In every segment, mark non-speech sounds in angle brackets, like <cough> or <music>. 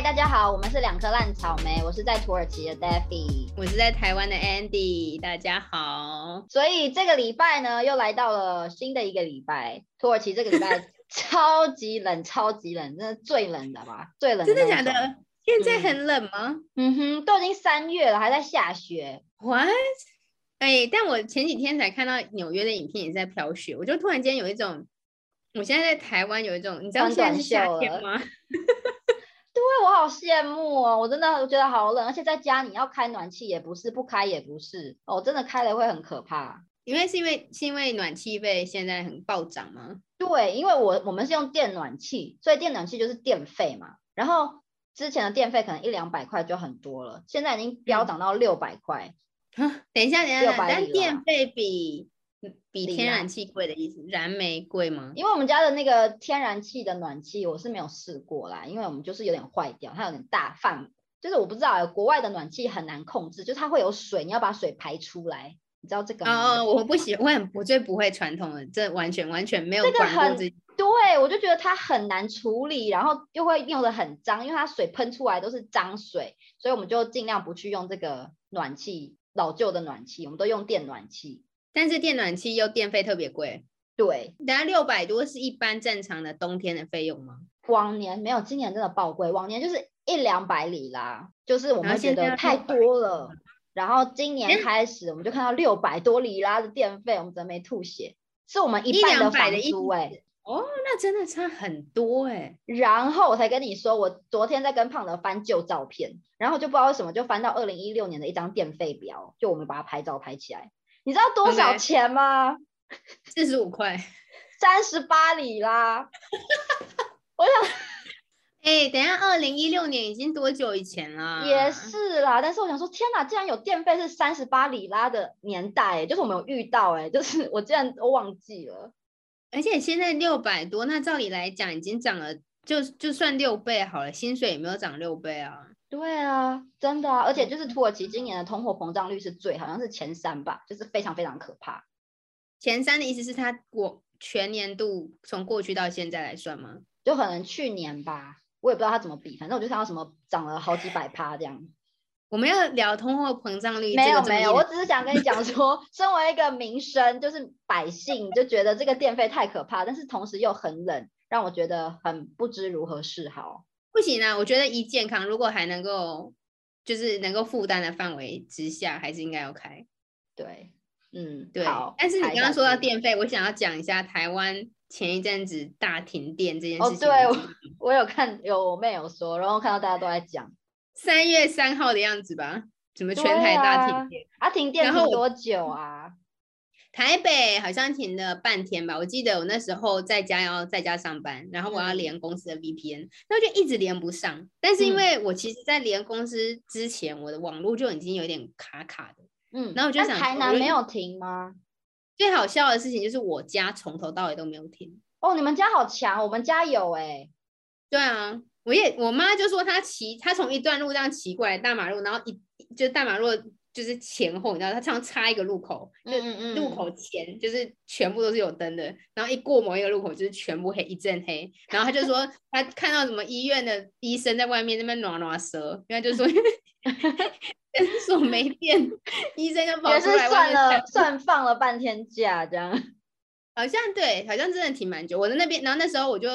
嗨，大家好，我们是两颗烂草莓，我是在土耳其的 Daffy，我是在台湾的 Andy，大家好。所以这个礼拜呢，又来到了新的一个礼拜，土耳其这个礼拜 <laughs> 超级冷，超级冷，真的最冷的吧？最冷真的假的？现在很冷吗？嗯哼，都已经三月了，还在下雪。What？哎，但我前几天才看到纽约的影片，也在飘雪，我就突然间有一种，我现在在台湾有一种，你知道现在是夏天吗？对，我好羡慕哦！我真的觉得好冷，而且在家你要开暖气也不是，不开也不是，哦，真的开了会很可怕。因为是因为是因为暖气费现在很暴涨吗？对，因为我我们是用电暖气，所以电暖气就是电费嘛。然后之前的电费可能一两百块就很多了，现在已经飙涨到六百块。等一下，等一下，但电费比。比天然气贵的意思，燃煤贵吗？因为我们家的那个天然气的暖气，我是没有试过啦，因为我们就是有点坏掉，它有点大范，就是我不知道，国外的暖气很难控制，就是它会有水，你要把水排出来，你知道这个吗？哦，我不喜欢，我最不会传统的，这完全完全没有。这个很对，我就觉得它很难处理，然后又会用的很脏，因为它水喷出来都是脏水，所以我们就尽量不去用这个暖气，老旧的暖气，我们都用电暖气。但是电暖气又电费特别贵，对，等下六百多是一般正常的冬天的费用吗？往年没有，今年真的爆贵，往年就是一两百里啦，就是我们觉得太多了。然后今年开始我们就看到六百多里拉的电费，我们真没吐血，是我们一半的房租哎，哦，那真的差很多哎。然后我才跟你说，我昨天在跟胖德翻旧照片，然后就不知道为什么就翻到二零一六年的一张电费表，就我们把它拍照拍起来。你知道多少钱吗？四十五块，三十八里啦！<laughs> 我想，哎，等下，二零一六年已经多久以前了？也是啦，但是我想说，天哪，竟然有电费是三十八里拉的年代，就是我没有遇到，哎，就是我竟然都忘记了。而且现在六百多，那照理来讲已经涨了，就就算六倍好了，薪水也没有涨六倍啊。对啊，真的啊，而且就是土耳其今年的通货膨胀率是最好像是前三吧，就是非常非常可怕。前三的意思是它过全年度从过去到现在来算吗？就可能去年吧，我也不知道它怎么比，反正我就看到什么涨了好几百趴这样。<laughs> 我们要聊通货膨胀率？没有没有，我只是想跟你讲 <laughs> 说，身为一个民生，就是百姓就觉得这个电费太可怕，但是同时又很冷，让我觉得很不知如何是好。不行啊，我觉得一健康如果还能够，就是能够负担的范围之下，还是应该要开。对，嗯，对。但是你刚刚说到电费，我想要讲一下台湾前一阵子大停电这件事情。哦，对，我有看，有我妹有说，然后看到大家都在讲，三月三号的样子吧？怎么全台大停电？啊，停电停多久啊？台北好像停了半天吧，我记得我那时候在家要在家上班，然后我要连公司的 VPN，那就一直连不上。但是因为我其实，在连公司之前，我的网络就已经有点卡卡的。嗯，然后我就想，台南没有停吗？最好笑的事情就是我家从头到尾都没有停。哦，你们家好强，我们家有哎。对啊，我也我妈就说她骑，她从一段路这样骑过来大马路，然后一就大马路。就是前后，你知道，他常常插一个路口，就路口前就是全部都是有灯的，然后一过某一个路口就是全部黑，一阵黑。<laughs> 然后他就说他看到什么医院的医生在外面那边暖暖舌，然后就说 <laughs> 诊所没电，医生就跑出来算了，算放了半天假这样。<laughs> 好像对，好像真的停蛮久。我在那边，然后那时候我就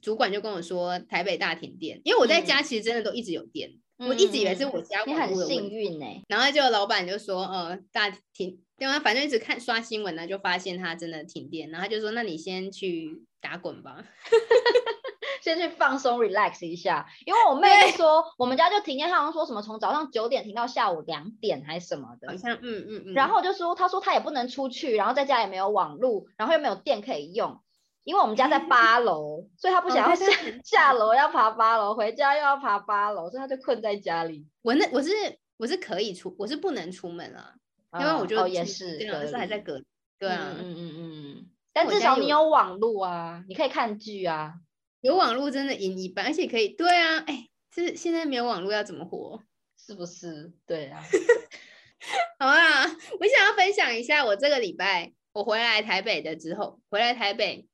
主管就跟我说台北大停电，因为我在家其实真的都一直有电。我一直以为是我家网络的幸运哎，然后就老板就说，呃，大停，对啊，反正一直看刷新闻呢，就发现他真的停电，然后他就说，那你先去打滚吧，<laughs> 先去放松 relax 一下，因为我妹说我们家就停电，她好像说什么从早上九点停到下午两点还是什么的，好像嗯嗯嗯，然。后就说她说她也不能出去，然后在家也没有网络，然后又没有电可以用。因为我们家在 <laughs> 八楼，所以他不想要下 <laughs> 下楼，要爬八楼，回家又要爬八楼，所以他就困在家里。我那我是我是可以出，我是不能出门啊，因为我就也是，是还在隔，对啊，嗯嗯嗯但至少你有网络啊，你可以看剧啊，有网络真的赢一半，而且可以，对啊，哎，是现在没有网络要怎么活？<laughs> 是不是？对啊。好啊，我想要分享一下我这个礼拜我回来台北的之后，回来台北。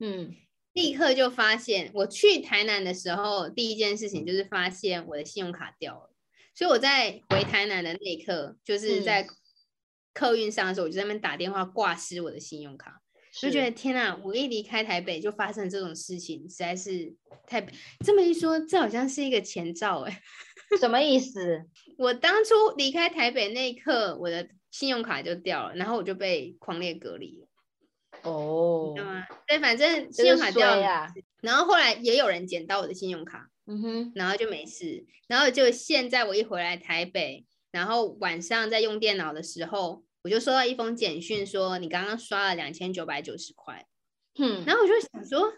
嗯，立刻就发现，我去台南的时候，第一件事情就是发现我的信用卡掉了。所以我在回台南的那一刻，就是在客运上的时候，我就在那边打电话挂失我的信用卡。就觉得天呐，我一离开台北就发生这种事情，实在是太……这么一说，这好像是一个前兆哎。<laughs> 什么意思？<laughs> 我当初离开台北那一刻，我的信用卡就掉了，然后我就被狂烈隔离了。哦，知道吗？对，反正信用卡掉了，然后后来也有人捡到我的信用卡，嗯哼，然后就没事。然后就现在我一回来台北，然后晚上在用电脑的时候，我就收到一封简讯，说你刚刚刷了两千九百九十块。嗯，然后我就想说，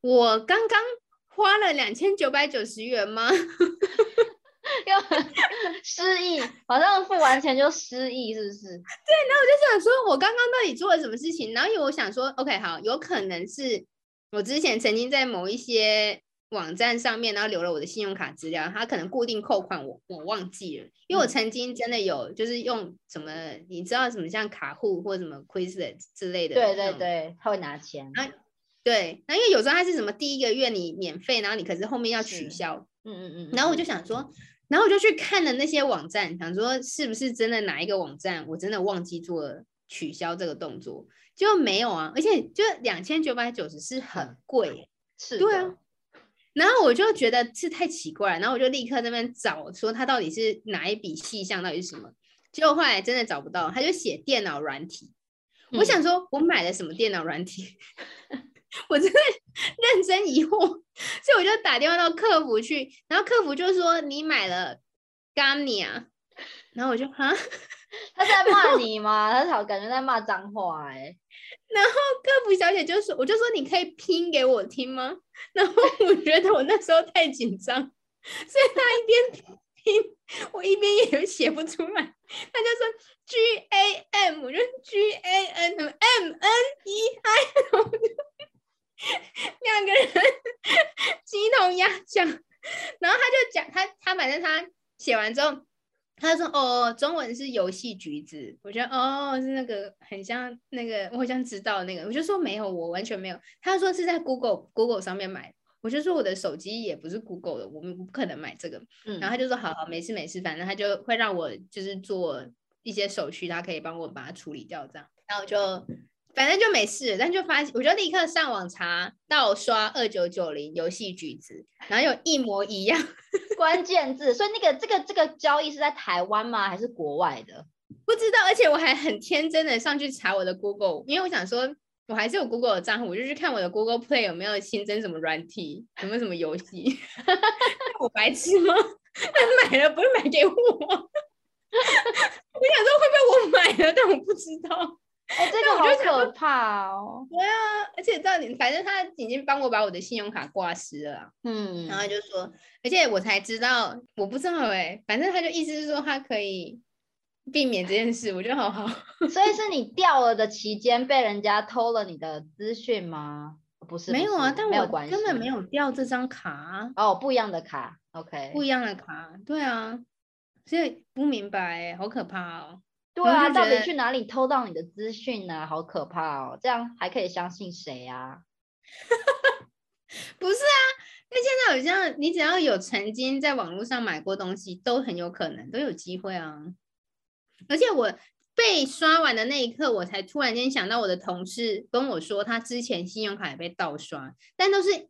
我刚刚花了两千九百九十元吗？<laughs> <laughs> 又失忆，好像付完钱就失忆，是不是？对，然后我就想说，我刚刚到底做了什么事情？然后因为我想说，OK，好，有可能是我之前曾经在某一些网站上面，然后留了我的信用卡资料，他可能固定扣款，我我忘记了，因为我曾经真的有就是用什么，你知道什么像卡户或什么 Quizlet 之类的，对对对，他会拿钱啊，对，那因为有时候他是什么第一个月你免费，然后你可是后面要取消，嗯嗯嗯，然后我就想说。然后我就去看了那些网站，想说是不是真的哪一个网站我真的忘记做了取消这个动作，就没有啊，而且就两千九百九十是很贵，是，对啊。然后我就觉得是太奇怪，然后我就立刻那边找，说他到底是哪一笔细项，到底是什么？结果后来真的找不到，他就写电脑软体。我想说，我买了什么电脑软体？<laughs> 我真的认真疑惑，所以我就打电话到客服去，然后客服就说你买了 Gania，然后我就啊，他在骂你吗？他好感觉在骂脏话哎。然后客服小姐就说，我就说你可以拼给我听吗？<laughs> 然后我觉得我那时候太紧张，所以他一边 <laughs> 拼，我一边也写不出来。他就说 G A M，我就 G A N M N E I。两个人鸡同鸭讲，然后他就讲他他反正他写完之后，他说哦，中文是游戏橘子，我觉得哦是那个很像那个我好像知道那个，我就说没有，我完全没有。他说是在 Google Google 上面买，我就说我的手机也不是 Google 的，我们不可能买这个。然后他就说好好没事没事，反正他就会让我就是做一些手续，他可以帮我把它处理掉这样，然后就。反正就没事，但就发现，我就立刻上网查盗刷二九九零游戏橘子，然后有一模一样 <laughs> 关键字，所以那个这个这个交易是在台湾吗？还是国外的？不知道，而且我还很天真的上去查我的 Google，因为我想说我还是有 Google 的账户，我就去看我的 Google Play 有没有新增什么软体，有没有什么游戏。<laughs> 我白痴吗？他买了不是买给我？<laughs> 我想说会不会我买了，但我不知道。<laughs> 哎，这个好可怕哦！对啊，而且到底反正他已经帮我把我的信用卡挂失了，嗯，然后就说，而且我才知道，我不知道哎，反正他就意思是说他可以避免这件事，我觉得好好。<laughs> 所以是你掉了的期间被人家偷了你的资讯吗？不是，没有啊，但我根本没有掉这张卡哦，不一样的卡，OK，不一样的卡，对啊，所以不明白，好可怕哦。对啊，到底去哪里偷到你的资讯呢？好可怕哦！这样还可以相信谁啊？<laughs> 不是啊，因为现在好像你只要有曾经在网络上买过东西，都很有可能都有机会啊。而且我被刷完的那一刻，我才突然间想到，我的同事跟我说，他之前信用卡也被盗刷，但都是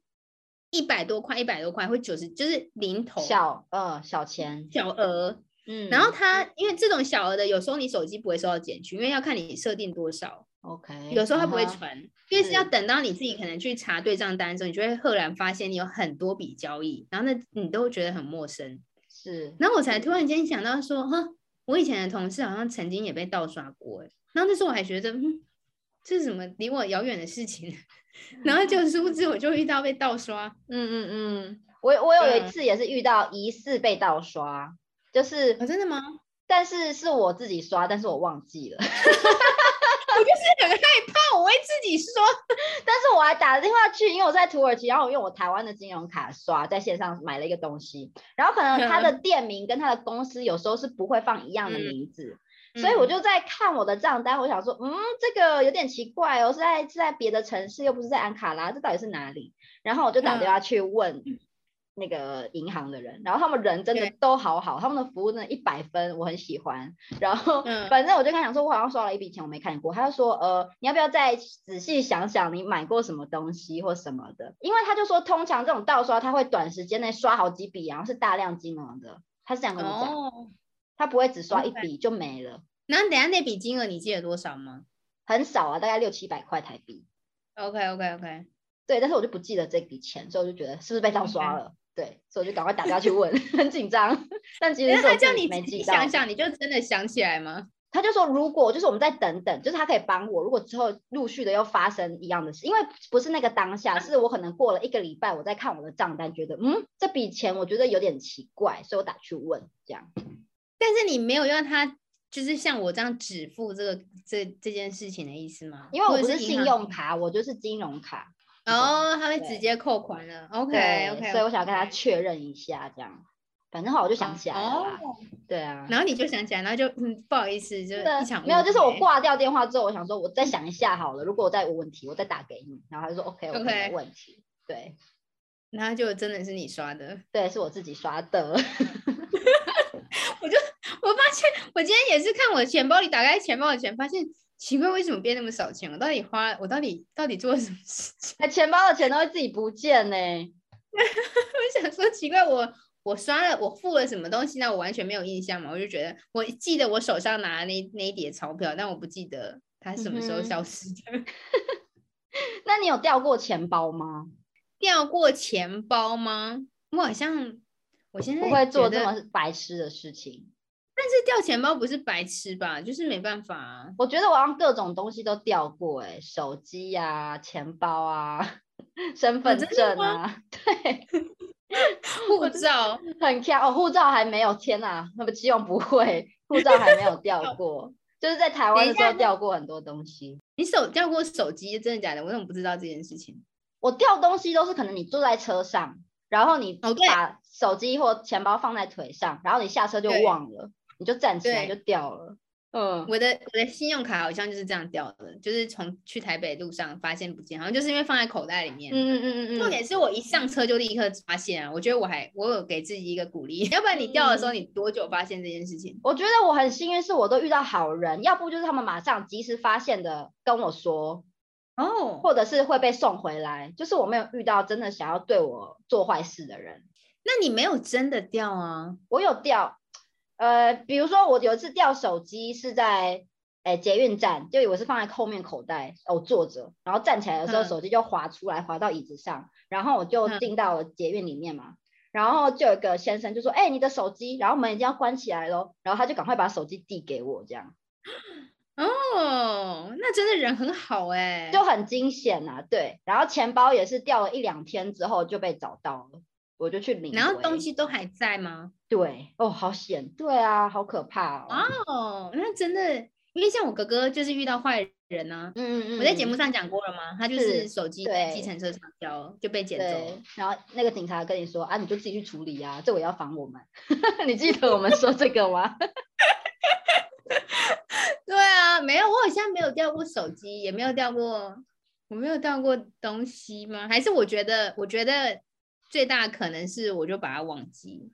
一百多块，一百多块或九十，就是零头小呃小钱小额。嗯，然后他因为这种小额的，有时候你手机不会收到简讯，因为要看你设定多少。OK，有时候他不会传，因为是要等到你自己可能去查对账单的时候，你就会赫然发现你有很多笔交易，然后那你都会觉得很陌生。是，然后我才突然间想到说，哈，我以前的同事好像曾经也被盗刷过，哎，然后那时候我还觉得，嗯，这是什么离我遥远的事情？然后就 <laughs> 殊不知我就遇到被盗刷。嗯嗯嗯，我我有一次也是遇到疑似被盗刷。就是真的吗？但是是我自己刷，但是我忘记了。<laughs> 我就是很害怕，我会自己刷，<laughs> 但是我还打了电话去，因为我在土耳其，然后我用我台湾的金融卡刷，在线上买了一个东西，然后可能他的店名跟他的公司有时候是不会放一样的名字，所以我就在看我的账单，我想说，嗯，这个有点奇怪哦，是在是在别的城市，又不是在安卡拉，这到底是哪里？然后我就打电话去问。那个银行的人，然后他们人真的都好好，他们的服务真的一百分，我很喜欢。然后反正我就跟他讲说，我好像刷了一笔钱，我没看过。他就说，呃，你要不要再仔细想想，你买过什么东西或什么的？因为他就说，通常这种盗刷，他会短时间内刷好几笔，然后是大量金额的。他是这样跟我讲，他不会只刷一笔就没了。那等下那笔金额你记得多少吗？很少啊，大概六七百块台币。OK OK OK，对，但是我就不记得这笔钱，所以我就觉得是不是被盗刷了？对，所以我就赶快打电话去问，很紧张。但其实他叫你没记，想想你就真的想起来吗？他就说，如果就是我们再等等，就是他可以帮我。如果之后陆续的又发生一样的事，因为不是那个当下，是我可能过了一个礼拜，我在看我的账单，觉得嗯这笔钱我觉得有点奇怪，所以我打去问这样。但是你没有让他就是像我这样只付这个这这件事情的意思吗？因为我不是信用卡，我就是金融卡。哦，他会直接扣款了，OK OK，所以我想跟他确认一下，这样，反正后来我就想起来了，对啊，然后你就想起来，然后就嗯不好意思，就一场没有，就是我挂掉电话之后，我想说我再想一下好了，如果我再有问题，我再打给你，然后他就说 OK OK 没问题，对，然后就真的是你刷的，对，是我自己刷的，<laughs> 我就我发现我今天也是看我的钱包里，打开钱包的钱，发现。奇怪，为什么变那么少钱？我到底花，我到底到底做了什么事情？<laughs> 哎，钱包的钱都会自己不见呢。<laughs> 我想说，奇怪，我我刷了，我付了什么东西呢？我完全没有印象嘛。我就觉得，我记得我手上拿的那那一叠钞票，但我不记得它什么时候消失的。<laughs> 那你有掉过钱包吗？掉过钱包吗？我好像，我现在不会做这么白痴的事情。但是掉钱包不是白痴吧？就是没办法啊。我觉得我让各种东西都掉过，哎，手机呀、钱包啊、身份证啊，<laughs> 对，<laughs> 护照很强哦，护照还没有，天哪，那么希望不会，护照还没有掉 <laughs> 过，就是在台湾的时候掉过很多东西。你手掉过手机，真的假的？我怎么不知道这件事情？我掉东西都是可能你坐在车上，然后你把手机或钱包放在腿上，然后你下车就忘了。你就站起来就掉了，嗯，我的我的信用卡好像就是这样掉的，就是从去台北路上发现不见，好像就是因为放在口袋里面，嗯嗯嗯嗯重点是我一上车就立刻发现啊，我觉得我还我有给自己一个鼓励，<laughs> 要不然你掉的时候你多久发现这件事情？我觉得我很幸运，是我都遇到好人，要不就是他们马上及时发现的跟我说，哦，或者是会被送回来，就是我没有遇到真的想要对我做坏事的人。那你没有真的掉啊？我有掉。呃，比如说我有一次掉手机是在诶捷运站，就以为是放在后面口袋，我坐着，然后站起来的时候手机就滑出来，滑到椅子上，然后我就进到了捷运里面嘛，然后就有一个先生就说，哎，你的手机，然后门已经要关起来咯，然后他就赶快把手机递给我，这样。哦，那真的人很好哎，就很惊险呐，对，然后钱包也是掉了一两天之后就被找到了。我就去领，然后东西都还在吗？对，哦，好险，对啊，好可怕哦。哦，那真的，因为像我哥哥就是遇到坏人呢。嗯嗯嗯。我在节目上讲过了吗？他就是手机在计程车上交，就被捡走。然后那个警察跟你说啊，你就自己去处理啊，这我要防我们。<laughs> 你记得我们说这个吗？<laughs> 对啊，没有，我好像没有掉过手机，也没有掉过，我没有掉过东西吗？还是我觉得，我觉得。最大可能是我就把它忘记，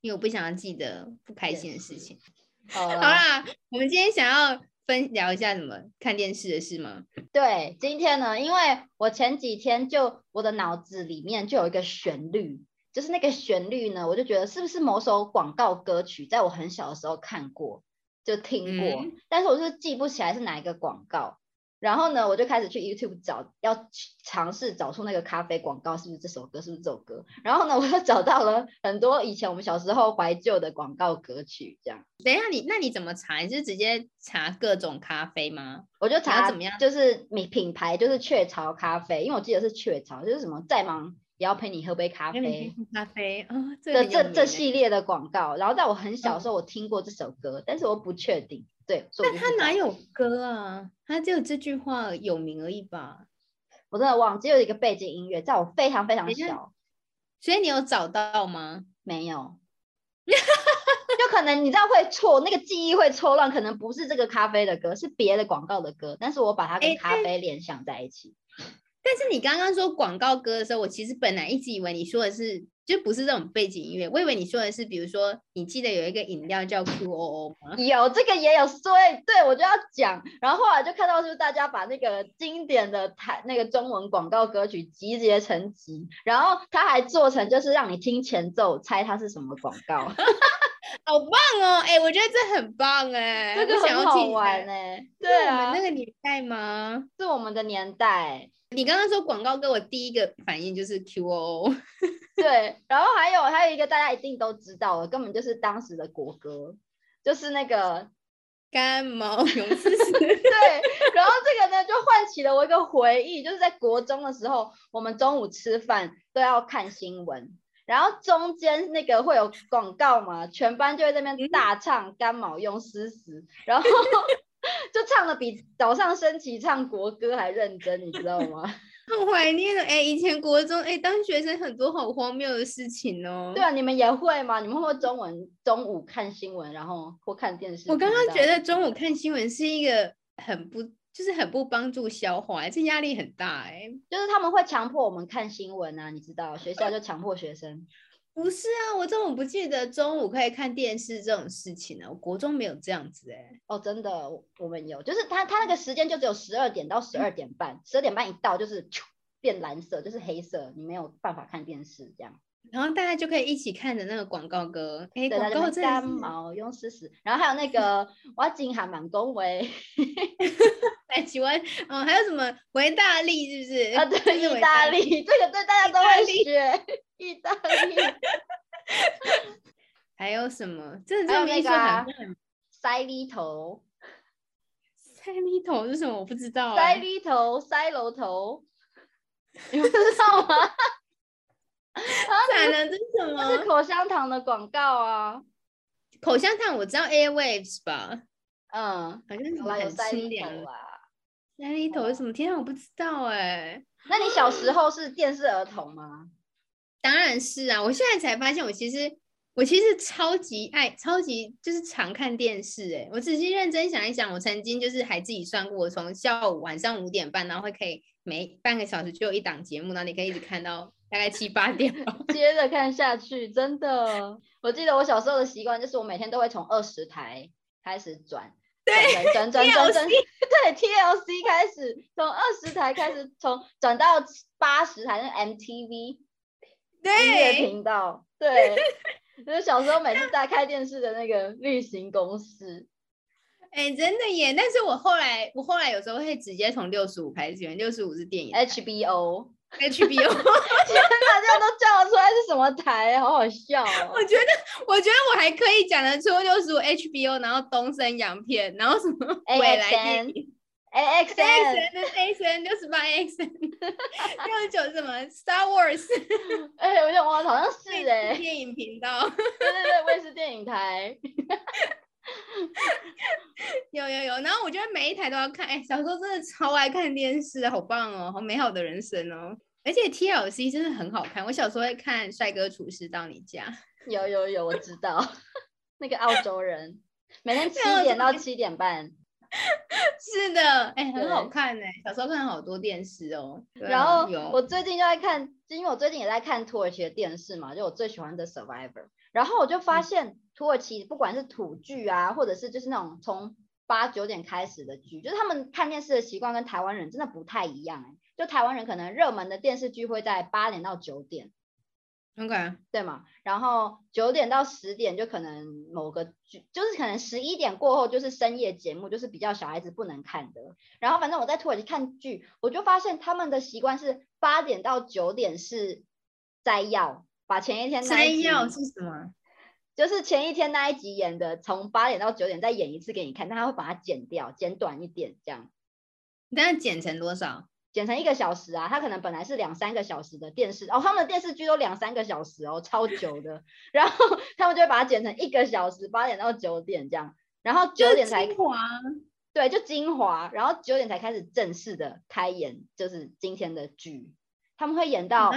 因为我不想要记得不开心的事情。<laughs> 好啦，我们今天想要分聊一下什么看电视的事吗？对，今天呢，因为我前几天就我的脑子里面就有一个旋律，就是那个旋律呢，我就觉得是不是某首广告歌曲，在我很小的时候看过，就听过，但是我是记不起来是哪一个广告。然后呢，我就开始去 YouTube 找，要尝试找出那个咖啡广告是不是这首歌，是不是这首歌。然后呢，我又找到了很多以前我们小时候怀旧的广告歌曲，这样。等一下，你那你怎么查？你是直接查各种咖啡吗？我就查怎么样？就是品品牌，就是雀巢咖啡，因为我记得是雀巢，就是什么再忙也要陪你喝杯咖啡，咖啡啊，这这这系列的广告。然后在我很小的时候，我听过这首歌，但是我不确定。对，但他哪有歌啊？他只有这句话有名而已吧？我真的忘记有一个背景音乐，在我非常非常小，所以你有找到吗？没有，就就可能你知道会错，那个记忆会错乱，可能不是这个咖啡的歌，是别的广告的歌，但是我把它跟咖啡联想在一起。但是你刚刚说广告歌的时候，我其实本来一直以为你说的是。就不是这种背景音乐，我以为你说的是，比如说，你记得有一个饮料叫 QOO 吗？有这个也有，所以对我就要讲。然后后来就看到，就是大家把那个经典的台那个中文广告歌曲集结成集，然后他还做成就是让你听前奏猜它是什么广告，<laughs> 好棒哦！哎，我觉得这很棒哎，这个很好玩哎，对啊，那个年代吗？是我们的年代。你刚刚说广告歌，我第一个反应就是 QOO。对，然后还有还有一个大家一定都知道的，根本就是当时的国歌，就是那个干毛 <laughs> 勇士。对，然后这个呢就唤起了我一个回忆，就是在国中的时候，我们中午吃饭都要看新闻，然后中间那个会有广告嘛，全班就在那边大唱干毛用诗诗，然后 <laughs> 就唱的比早上升旗唱国歌还认真，你知道吗？<laughs> 很怀念了哎，以前国中哎，当学生很多好荒谬的事情哦。对啊，你们也会吗？你们会中文中午看新闻，然后或看电视？我刚刚觉得中午看新闻是一个很不，就是很不帮助消化，这压力很大哎。就是他们会强迫我们看新闻啊，你知道，学校就强迫学生。不是啊，我中午不记得中午可以看电视这种事情呢。我国中没有这样子哎。哦，真的，我们有，就是他他那个时间就只有十二点到十二点半，十二点半一到就是变蓝色，就是黑色，你没有办法看电视这样。然后大家就可以一起看着那个广告歌，哎，广告干毛用试试。然后还有那个我金还蛮恭维，<laughs> 哎，喜欢，嗯，还有什么维大利是不是？啊，对，<laughs> 意大利，这个对大家都会学。意大利，<laughs> 还有什么？这还有那个塞里头，塞里头是什么？我不知道。塞里头，塞楼头，你不知道吗？<laughs> 才能这是什么？是口香糖的广告啊！口香糖我知道，Airwaves 吧？嗯，好像什么很清凉啊。塞里头是什么？天啊，我不知道哎。那你小时候是电视儿童吗？当然是啊！我现在才发现，我其实我其实超级爱、超级就是常看电视。哎，我仔细认真想一想，我曾经就是还自己算过，我从下午晚上五点半，然后会可以每半个小时就有一档节目，然后你可以一直看到大概七八点，<laughs> 接着看下去。真的，我记得我小时候的习惯就是，我每天都会从二十台开始转，对，转转转转，对，TLC 开始，从二十台开始，从转到八十台，那 MTV。音乐频道，对，<laughs> 就是小时候每次在开电视的那个例行公事。哎，真的耶！但是我后来，我后来有时候会直接从六十五开始，六十五是电影，HBO，HBO，<laughs> <laughs> 天哪，这样都叫得出来是什么台？好好笑哦！我觉得，我觉得我还可以讲得出六十五 HBO，然后东森洋片，然后什么未来电影。A X N A <laughs> X N 六十八 X N 六十九什么 Star Wars？<laughs> 哎，我想忘了，好像是哎，电影频道。对对对，卫视电影台。<laughs> 有有有，然后我觉得每一台都要看。哎，小时候真的超爱看电视，好棒哦，好美好的人生哦。而且 T L C 真的很好看，我小时候会看《帅哥厨师到你家》。有有有，我知道，那个澳洲人，每天七点到七点半。<laughs> 是的，哎，很好看哎，小时候看好多电视哦。然后我最近就在看，就因为我最近也在看土耳其的电视嘛，就我最喜欢的 Survivor。然后我就发现土耳其不管是土剧啊，或者是就是那种从八九点开始的剧，就是他们看电视的习惯跟台湾人真的不太一样哎。就台湾人可能热门的电视剧会在八点到九点。OK，对嘛？然后九点到十点就可能某个剧，就是可能十一点过后就是深夜节目，就是比较小孩子不能看的。然后反正我在土耳其看剧，我就发现他们的习惯是八点到九点是摘要，把前一天摘要是什么？<laughs> 就是前一天那一集演的，从八点到九点再演一次给你看，但他会把它剪掉，剪短一点这样。那剪成多少？剪成一个小时啊，他可能本来是两三个小时的电视哦，他们的电视剧都两三个小时哦，超久的。然后他们就会把它剪成一个小时，八点到九点这样，然后九点才对，就精华，然后九点才开始正式的开演，就是今天的剧，他们会演到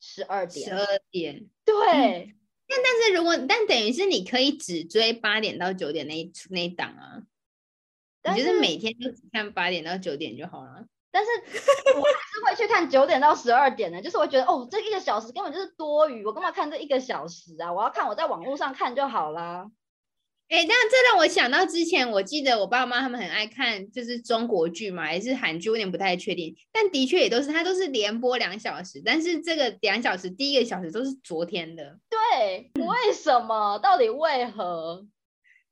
十二点，十二点，对。那但但是如果但等于是你可以只追八点到九点那一那一档啊，你就是每天都只看八点到九点就好了。但是我还是会去看九点到十二点的，就是我觉得哦，这一个小时根本就是多余，我干嘛看这一个小时啊？我要看我在网络上看就好啦。哎，这样这让我想到之前，我记得我爸妈他们很爱看，就是中国剧嘛，还是韩剧，有点不太确定。但的确也都是，它都是连播两小时，但是这个两小时第一个小时都是昨天的。对，为什么？到底为何？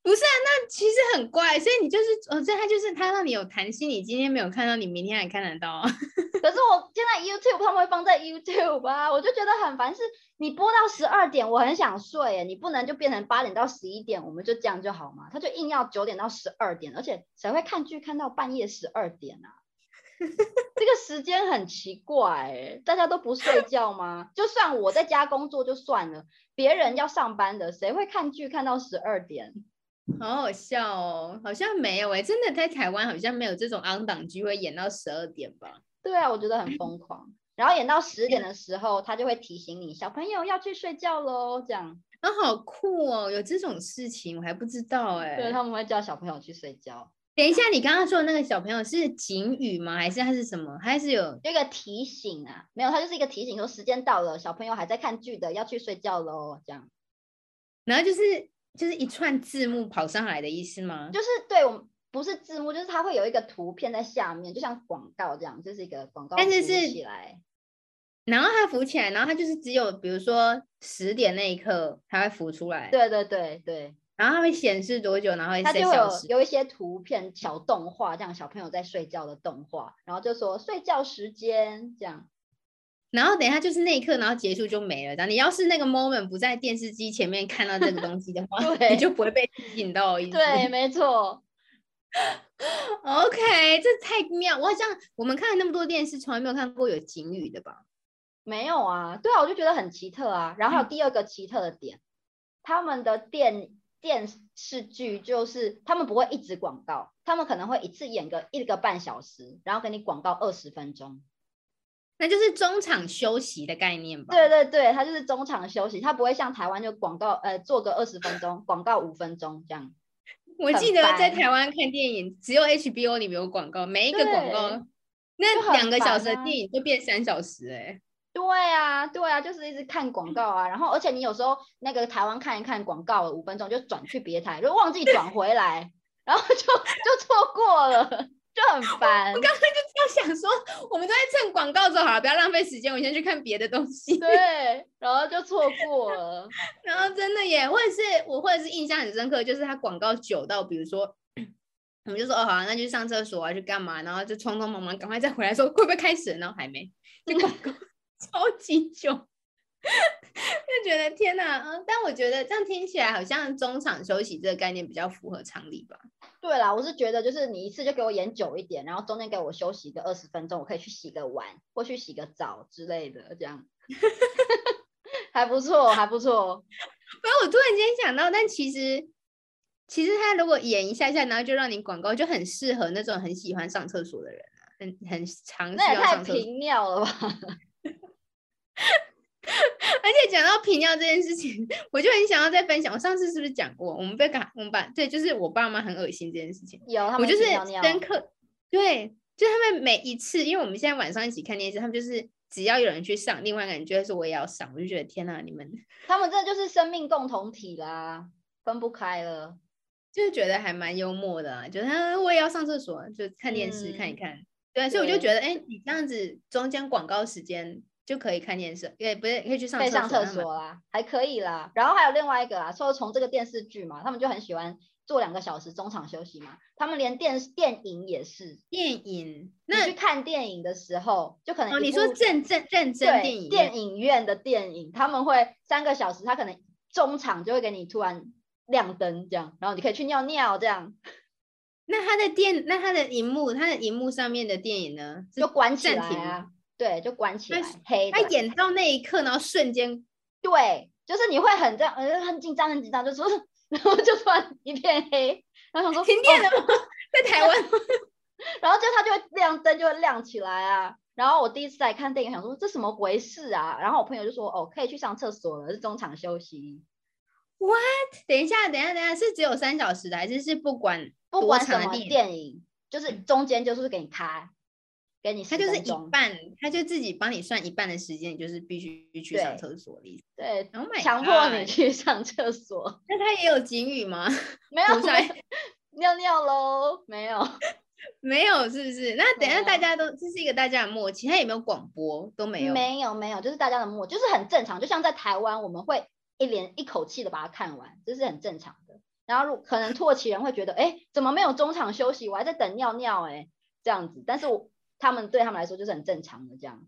不是啊，那其实很怪，所以你就是，哦，这他就是他让你有弹性，你今天没有看到，你明天还看得到。<laughs> 可是我现在 YouTube 他们会放在 YouTube 啊，我就觉得很烦。是你播到十二点，我很想睡，你不能就变成八点到十一点，我们就这样就好吗？他就硬要九点到十二点，而且谁会看剧看到半夜十二点啊？<laughs> 这个时间很奇怪，大家都不睡觉吗？就算我在家工作就算了，别人要上班的，谁会看剧看到十二点？好好笑哦，好像没有哎，真的在台湾好像没有这种昂档剧会演到十二点吧？对啊，我觉得很疯狂。然后演到十点的时候，他就会提醒你小朋友要去睡觉喽，这样啊，好酷哦，有这种事情我还不知道哎。对，他们会叫小朋友去睡觉。等一下，你刚刚说的那个小朋友是警语吗？还是他是什么？还是有一个提醒啊？没有，他就是一个提醒，说时间到了，小朋友还在看剧的要去睡觉喽，这样。然后就是。就是一串字幕跑上来的意思吗？就是对，我们不是字幕，就是它会有一个图片在下面，就像广告这样，就是一个广告。但是是起来，然后它浮起来，然后它就是只有比如说十点那一刻它会浮出来。对对对对。然后它会显示多久，然后它就有有一些图片小动画，这样小朋友在睡觉的动画，然后就说睡觉时间这样。然后等一下就是那一刻，然后结束就没了。然后你要是那个 moment 不在电视机前面看到这个东西的话，<laughs> 你就不会被吸引到。对，没错。<laughs> OK，这太妙！我好像我们看了那么多电视，从来没有看过有警语的吧？没有啊。对啊，我就觉得很奇特啊。然后还有第二个奇特的点，他们的电电视剧就是他们不会一直广告，他们可能会一次演个一个半小时，然后给你广告二十分钟。那就是中场休息的概念吧？对对对，它就是中场休息，它不会像台湾就广告，呃，做个二十分钟，广告五分钟这样。<laughs> 我记得在台湾看电影，只有 HBO 里面有广告，每一个广告那两个小时的电影就变三小时哎。对啊，对啊，就是一直看广告啊，然后而且你有时候那个台湾看一看广告五分钟就转去别台，就忘记转回来，然后就就错过了。就很烦，我刚刚就在想说，我们都在蹭广告就好了，不要浪费时间，我先去看别的东西。<laughs> 对，然后就错过了，然后真的耶，或者是我或者是印象很深刻，就是他广告久到，比如说，我们就说哦好，那就上厕所啊，去干嘛，然后就匆匆忙忙赶快再回来，说会不会开始，然后还没，这广告 <laughs> 超级久。<laughs> 就觉得天哪，嗯，但我觉得这样听起来好像中场休息这个概念比较符合常理吧？对啦，我是觉得就是你一次就给我演久一点，然后中间给我休息个二十分钟，我可以去洗个碗或去洗个澡之类的，这样 <laughs> 还不错，还不错。<laughs> 不然我突然间想到，但其实其实他如果演一下下，然后就让你广告，就很适合那种很喜欢上厕所的人啊，很很长那也太频尿了吧。<laughs> 而且讲到频尿这件事情，我就很想要再分享。我上次是不是讲过？我们被赶，我们把对，就是我爸妈很恶心这件事情。有，我就是深刻，对，就他们每一次，因为我们现在晚上一起看电视，他们就是只要有人去上，另外一个人就会说我也要上，我就觉得天哪，你们他们这就是生命共同体啦，分不开了，就是觉得还蛮幽默的，就是他我也要上厕所，就看电视看一看。对，所以我就觉得，哎，你这样子中间广告时间。就可以看电视，也不是可以去上可以上厕所啦，还可以啦。然后还有另外一个啊，说从这个电视剧嘛，他们就很喜欢做两个小时中场休息嘛。他们连电电影也是电影，那去看电影的时候，就可能你说认真认真电影电影院的电影，他们会三个小时，他可能中场就会给你突然亮灯这样，然后你可以去尿尿这样。那他的电，那他的荧幕，他的荧幕上面的电影呢，就关起来啊。对，就关起来，黑。他演到那一刻，然后瞬间，对，就是你会很这样，呃，很紧张，很紧张，就说，<laughs> 然后就突然一片黑，然后想说 <laughs> 停电了吗？<laughs> 在台湾，然后就他就会亮灯，就会亮起来啊。然后我第一次来看电影，想说这什么回事啊？然后我朋友就说，哦，可以去上厕所了，是中场休息，What？等一下，等一下，等一下，是只有三小时的，还是是不管不管什么电影，就是中间就是给你开，给你他就是一半，他就自己帮你算一半的时间，你就是必须去上厕所的意思。对，强迫你去上厕所。<laughs> 那他也有警语吗？没有，尿尿喽？没有。<laughs> 没有，是不是？那等下大家都这是一个大家的默契，他也没有广播都没有，没有没有，就是大家的默，就是很正常，就像在台湾我们会一连一口气的把它看完，这是很正常的。然后可能土耳其人会觉得，哎，怎么没有中场休息？我还在等尿尿，哎，这样子。但是我他们对他们来说就是很正常的这样。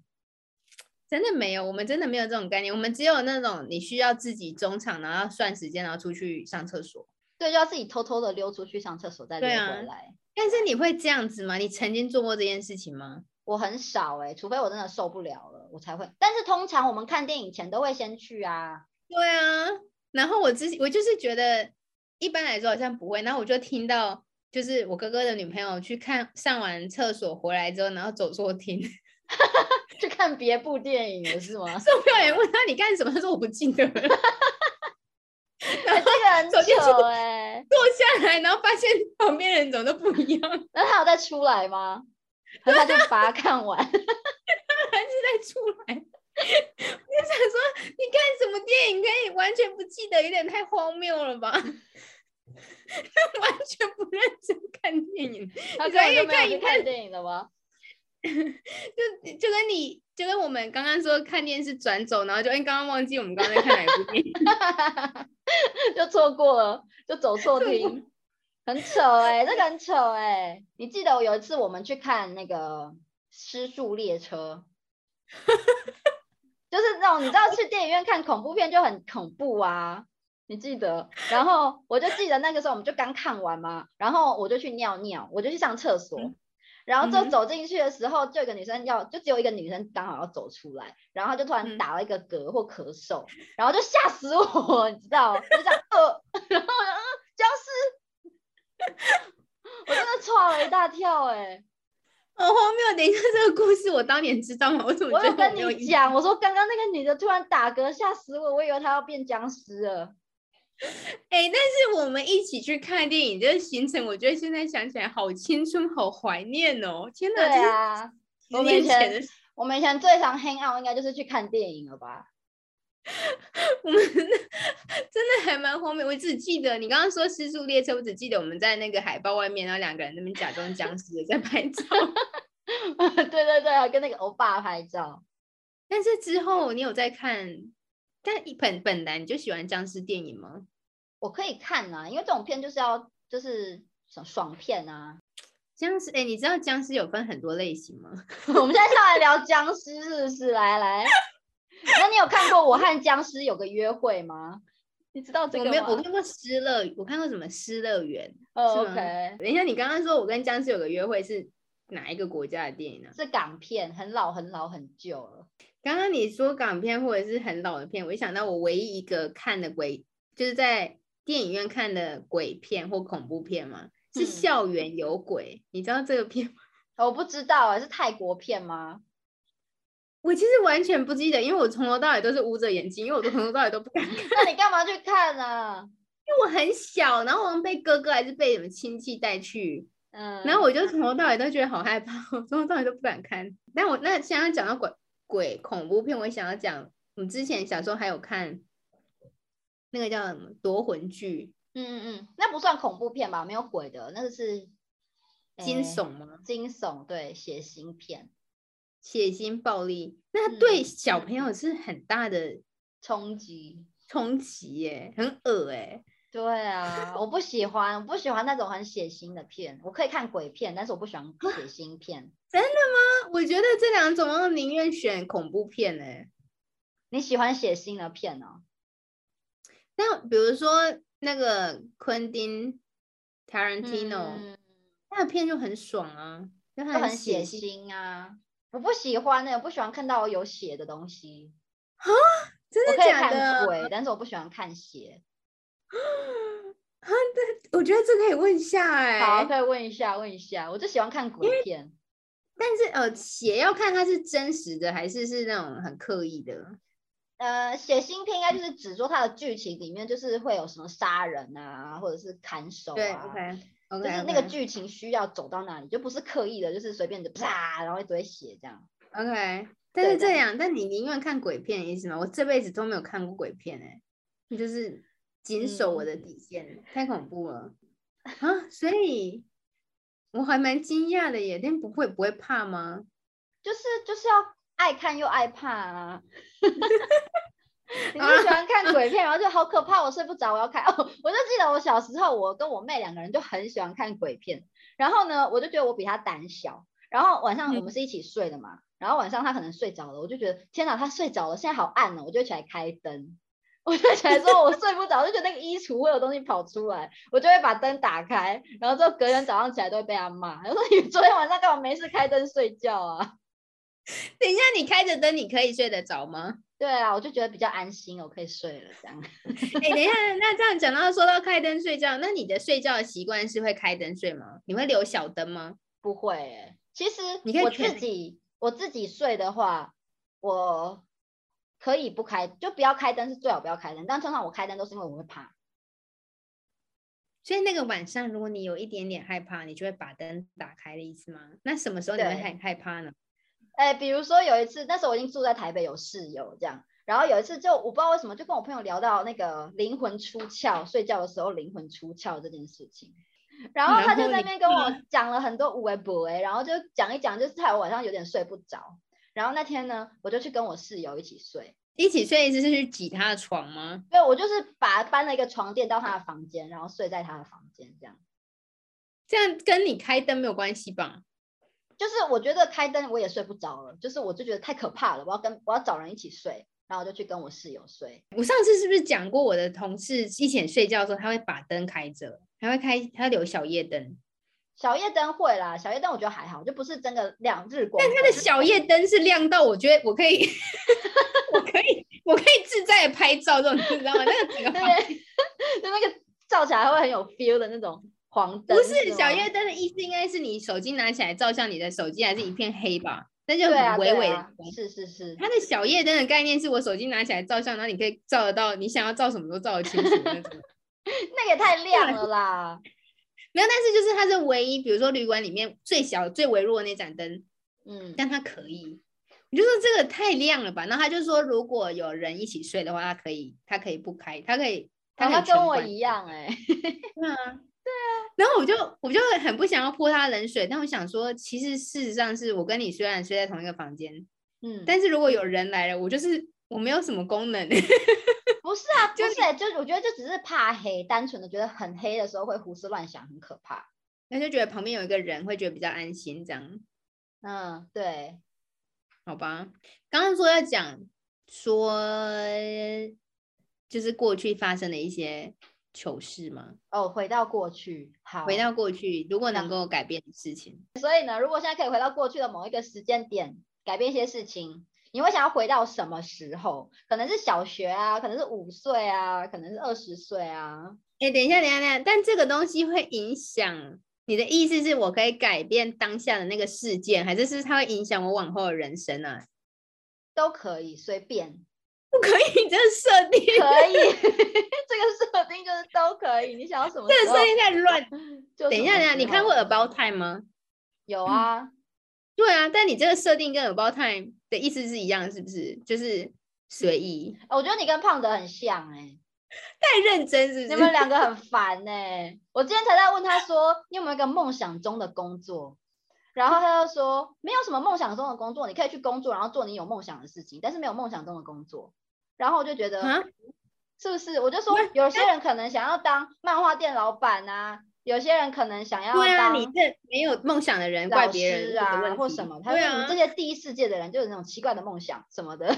真的没有，我们真的没有这种概念，我们只有那种你需要自己中场，然后算时间，然后出去上厕所。对，就要自己偷偷的溜出去上厕所，再溜回来。但是你会这样子吗？你曾经做过这件事情吗？我很少哎，除非我真的受不了了，我才会。但是通常我们看电影前都会先去啊。对啊，然后我之前我就是觉得一般来说好像不会，然后我就听到就是我哥哥的女朋友去看上完厕所回来之后，然后走错厅，<laughs> 去看别部电影了是吗？<laughs> 售票员问他你干什么？他说我不记得了。<laughs> 然后这个很丑哎，坐下来，然后发现旁边人怎么都不一样。那他有再出来吗？他就把它看完，还是再出来？我就想说，你看什么电影可以完全不记得，有点太荒谬了吧？<laughs> 完全不认真看电影，他可以看一看电影的吗？<laughs> 就就跟你就跟我们刚刚说看电视转走，然后就哎刚刚忘记我们刚刚在看哪部电影，<laughs> 就错过了，就走错厅，很丑哎，这个很丑哎。你记得我有一次我们去看那个《失速列车》，就是那种你知道去电影院看恐怖片就很恐怖啊，你记得？然后我就记得那个时候我们就刚看完嘛，然后我就去尿尿，我就去上厕所。然后就走进去的时候，就有个女生要，就只有一个女生刚好要走出来，然后就突然打了一个嗝或咳嗽，然后就吓死我，<laughs> 你知道？就这样呃，<laughs> 然后呃僵尸，<laughs> 我真的错了一大跳哎，好荒谬！等一下这个故事我当年知道吗？我怎么我有跟你讲？我说刚刚那个女的突然打嗝吓死我，我以为她要变僵尸了。<laughs> 哎，但是我们一起去看电影这个行程，我觉得现在想起来好青春，好怀念哦！天哪，对啊，我们以前我们以前最常 hang out 应该就是去看电影了吧？<laughs> 我们真的还蛮荒谬。我只记得你刚刚说失速列车，我只记得我们在那个海报外面，然后两个人那边假装僵尸在拍照。<laughs> 对对对，跟那个欧巴拍照。但是之后你有在看？但本本来你就喜欢僵尸电影吗？我可以看啊，因为这种片就是要就是爽爽片啊。僵尸哎，你知道僵尸有分很多类型吗？<laughs> 我们现在上来聊僵尸是不是？来来，那你有看过《我和僵尸有个约会》吗？你知道这个吗？我没有，我看过《失乐》，我看过什么《失乐园》？OK。等一下，你刚刚说我跟僵尸有个约会是哪一个国家的电影呢？是港片，很老很老很旧了。刚刚你说港片或者是很老的片，我一想到我唯一一个看的鬼，就是在电影院看的鬼片或恐怖片嘛，是《校园有鬼》，你知道这个片吗？<laughs> 我不知道啊，是泰国片吗？我其实完全不记得，因为我从头到尾都是捂着眼睛，因为我从头到尾都不敢看。那你干嘛去看呢？<laughs> 因为我很小，然后我们被哥哥还是被什么亲戚带去，嗯，然后我就从头到尾都觉得好害怕，我从头到尾都不敢看。但我那现在讲到鬼。鬼恐怖片，我想要讲，我们之前小时候还有看那个叫什么夺魂剧，嗯嗯嗯，那不算恐怖片吧？没有鬼的，那个是惊悚吗？惊悚，对，血腥片，血腥暴力，那对小朋友是很大的冲击，冲击耶，很恶哎。对啊，我不喜欢，我不喜欢那种很血腥的片。我可以看鬼片，但是我不喜欢血腥片。<laughs> 真的吗？我觉得这两种我宁愿选恐怖片呢。你喜欢血腥的片哦？那比如说那个昆汀 Tarantino，那个片就很爽啊，就很血腥啊。我不喜欢那，我不喜欢看到有血的东西啊。真的假的？鬼，但是我不喜欢看血。<laughs> 啊，对，我觉得这可以问一下哎，好，可以问一下，问一下，我就喜欢看鬼片，但是呃，写要看它是真实的还是是那种很刻意的，呃，写新片应该就是指说它的剧情里面就是会有什么杀人啊，或者是砍手啊，对，OK，就是那个剧情需要走到哪里，就不是刻意的，就是随便的啪，然后一堆血这样。OK，但是这样，但你宁愿看鬼片意思吗？我这辈子都没有看过鬼片哎，你就是谨守我的底线，太恐怖了啊！所以我还蛮惊讶的耶，但不会不会怕吗？就是就是要。爱看又爱怕啊！<laughs> 你就喜欢看鬼片，然后就好可怕，我睡不着，我要看。<laughs> 哦，我就记得我小时候，我跟我妹两个人就很喜欢看鬼片。然后呢，我就觉得我比她胆小。然后晚上我们是一起睡的嘛，然后晚上她可能睡着了，我就觉得天哪，她睡着了，现在好暗哦，我就起来开灯。我就起来说我睡不着，就觉得那个衣橱会有东西跑出来，我就会把灯打开。然后之后隔天早上起来都会被他骂，他说你昨天晚上干嘛没事开灯睡觉啊？<laughs> 等一下，你开着灯，你可以睡得着吗？对啊，我就觉得比较安心，我可以睡了这样。哎，等一下，那这样讲到说到开灯睡觉，那你的睡觉的习惯是会开灯睡吗？你会留小灯吗？不会，其实我自己我自己睡的话，我可以不开，就不要开灯是最好不要开灯。但通常我开灯都是因为我会怕。所以那个晚上，如果你有一点点害怕，你就会把灯打开的意思吗？那什么时候你会很害怕呢？哎，比如说有一次，那时候我已经住在台北，有室友这样。然后有一次，就我不知道为什么，就跟我朋友聊到那个灵魂出窍，睡觉的时候灵魂出窍这件事情。然后他就在那边跟我讲了很多无为不为，然后就讲一讲，就是害我晚上有点睡不着。然后那天呢，我就去跟我室友一起睡，一起睡意思是去挤他的床吗？对，我就是把搬了一个床垫到他的房间，然后睡在他的房间这样。这样跟你开灯没有关系吧？就是我觉得开灯我也睡不着了，就是我就觉得太可怕了，我要跟我要找人一起睡，然后就去跟我室友睡。我上次是不是讲过我的同事一起睡觉的时候，他会把灯开着，还会开他留小夜灯。小夜灯会啦，小夜灯我觉得还好，就不是真的亮日光。但它的小夜灯是亮到我觉得我可以，我可以，我可以自在的拍照这种，你知道吗？那个对，就那个照起来会很有 feel 的那种。黄灯不是小夜灯的意思，应该是你手机拿起来照相，你的手机还是一片黑吧？那就很微微的。是是是，它的小夜灯的概念是我手机拿起来照相，然后你可以照得到你想要照什么都照得清楚那种。<laughs> 那也太亮了啦！没有，但是就是它是唯一，比如说旅馆里面最小最微弱的那盏灯，嗯，但它可以。你就说这个太亮了吧？然后他就说，如果有人一起睡的话，他可以，他可以不开，他可以，他跟我一样哎。对啊。<laughs> 对啊，然后我就我就很不想要泼他冷水，但我想说，其实事实上是我跟你虽然睡在同一个房间，嗯，但是如果有人来了，我就是我没有什么功能。<laughs> <laughs> 不是啊，就是，就我觉得就只是怕黑，单纯的觉得很黑的时候会胡思乱想，很可怕。那就觉得旁边有一个人会觉得比较安心，这样。嗯，对，好吧。刚刚说要讲说，就是过去发生的一些。糗事吗？哦，回到过去，好，回到过去，如果能够改变的事情。所以呢，如果现在可以回到过去的某一个时间点，改变一些事情，你会想要回到什么时候？可能是小学啊，可能是五岁啊，可能是二十岁啊。哎，等一下，等一下，等一下，但这个东西会影响你的意思是我可以改变当下的那个事件，还是是它会影响我往后的人生啊？都可以，随便。不可以，这个设定可以，<laughs> 这个设定就是都可以。你想要什么？这个设定太乱。<laughs> 等一下，等一下，你看过《About Time》吗？有啊，对啊，但你这个设定跟《About Time》的意思是一样，是不是？就是随意。我觉得你跟胖子很像哎，<laughs> 太认真是不？你们两个很烦哎。我今天才在问他说，你有没有一个梦想中的工作？然后他就说，没有什么梦想中的工作，你可以去工作，然后做你有梦想的事情，但是没有梦想中的工作。然后我就觉得，是不是？我就说，有些人可能想要当漫画店老板啊，有些人可能想要当你这没有梦想的人，怪别人啊，或什么？他说你们这些第一世界的人，就有那种奇怪的梦想什么的。<laughs>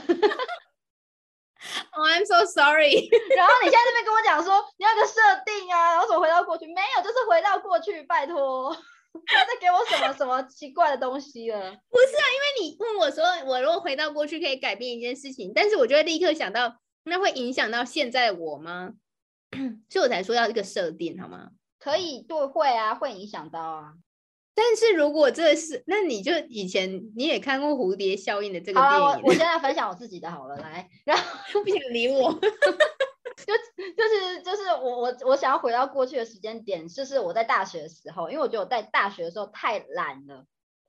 Oh, I'm so sorry。<laughs> 然后你现在这边跟我讲说，你要个设定啊，然后怎么回到过去？没有，就是回到过去，拜托。<laughs> 他在给我什么什么奇怪的东西了？不是啊，因为你问我说，我如果回到过去可以改变一件事情，但是我就会立刻想到，那会影响到现在我吗？<coughs> 所以我才说要一个设定，好吗？可以，对，会啊，会影响到啊。但是如果这是，那你就以前你也看过蝴蝶效应的这个电影。我我现在分享我自己的好了，来，然后 <laughs> 不想理我，<laughs> 就就是就是我我我想要回到过去的时间点，就是我在大学的时候，因为我觉得我在大学的时候太懒了，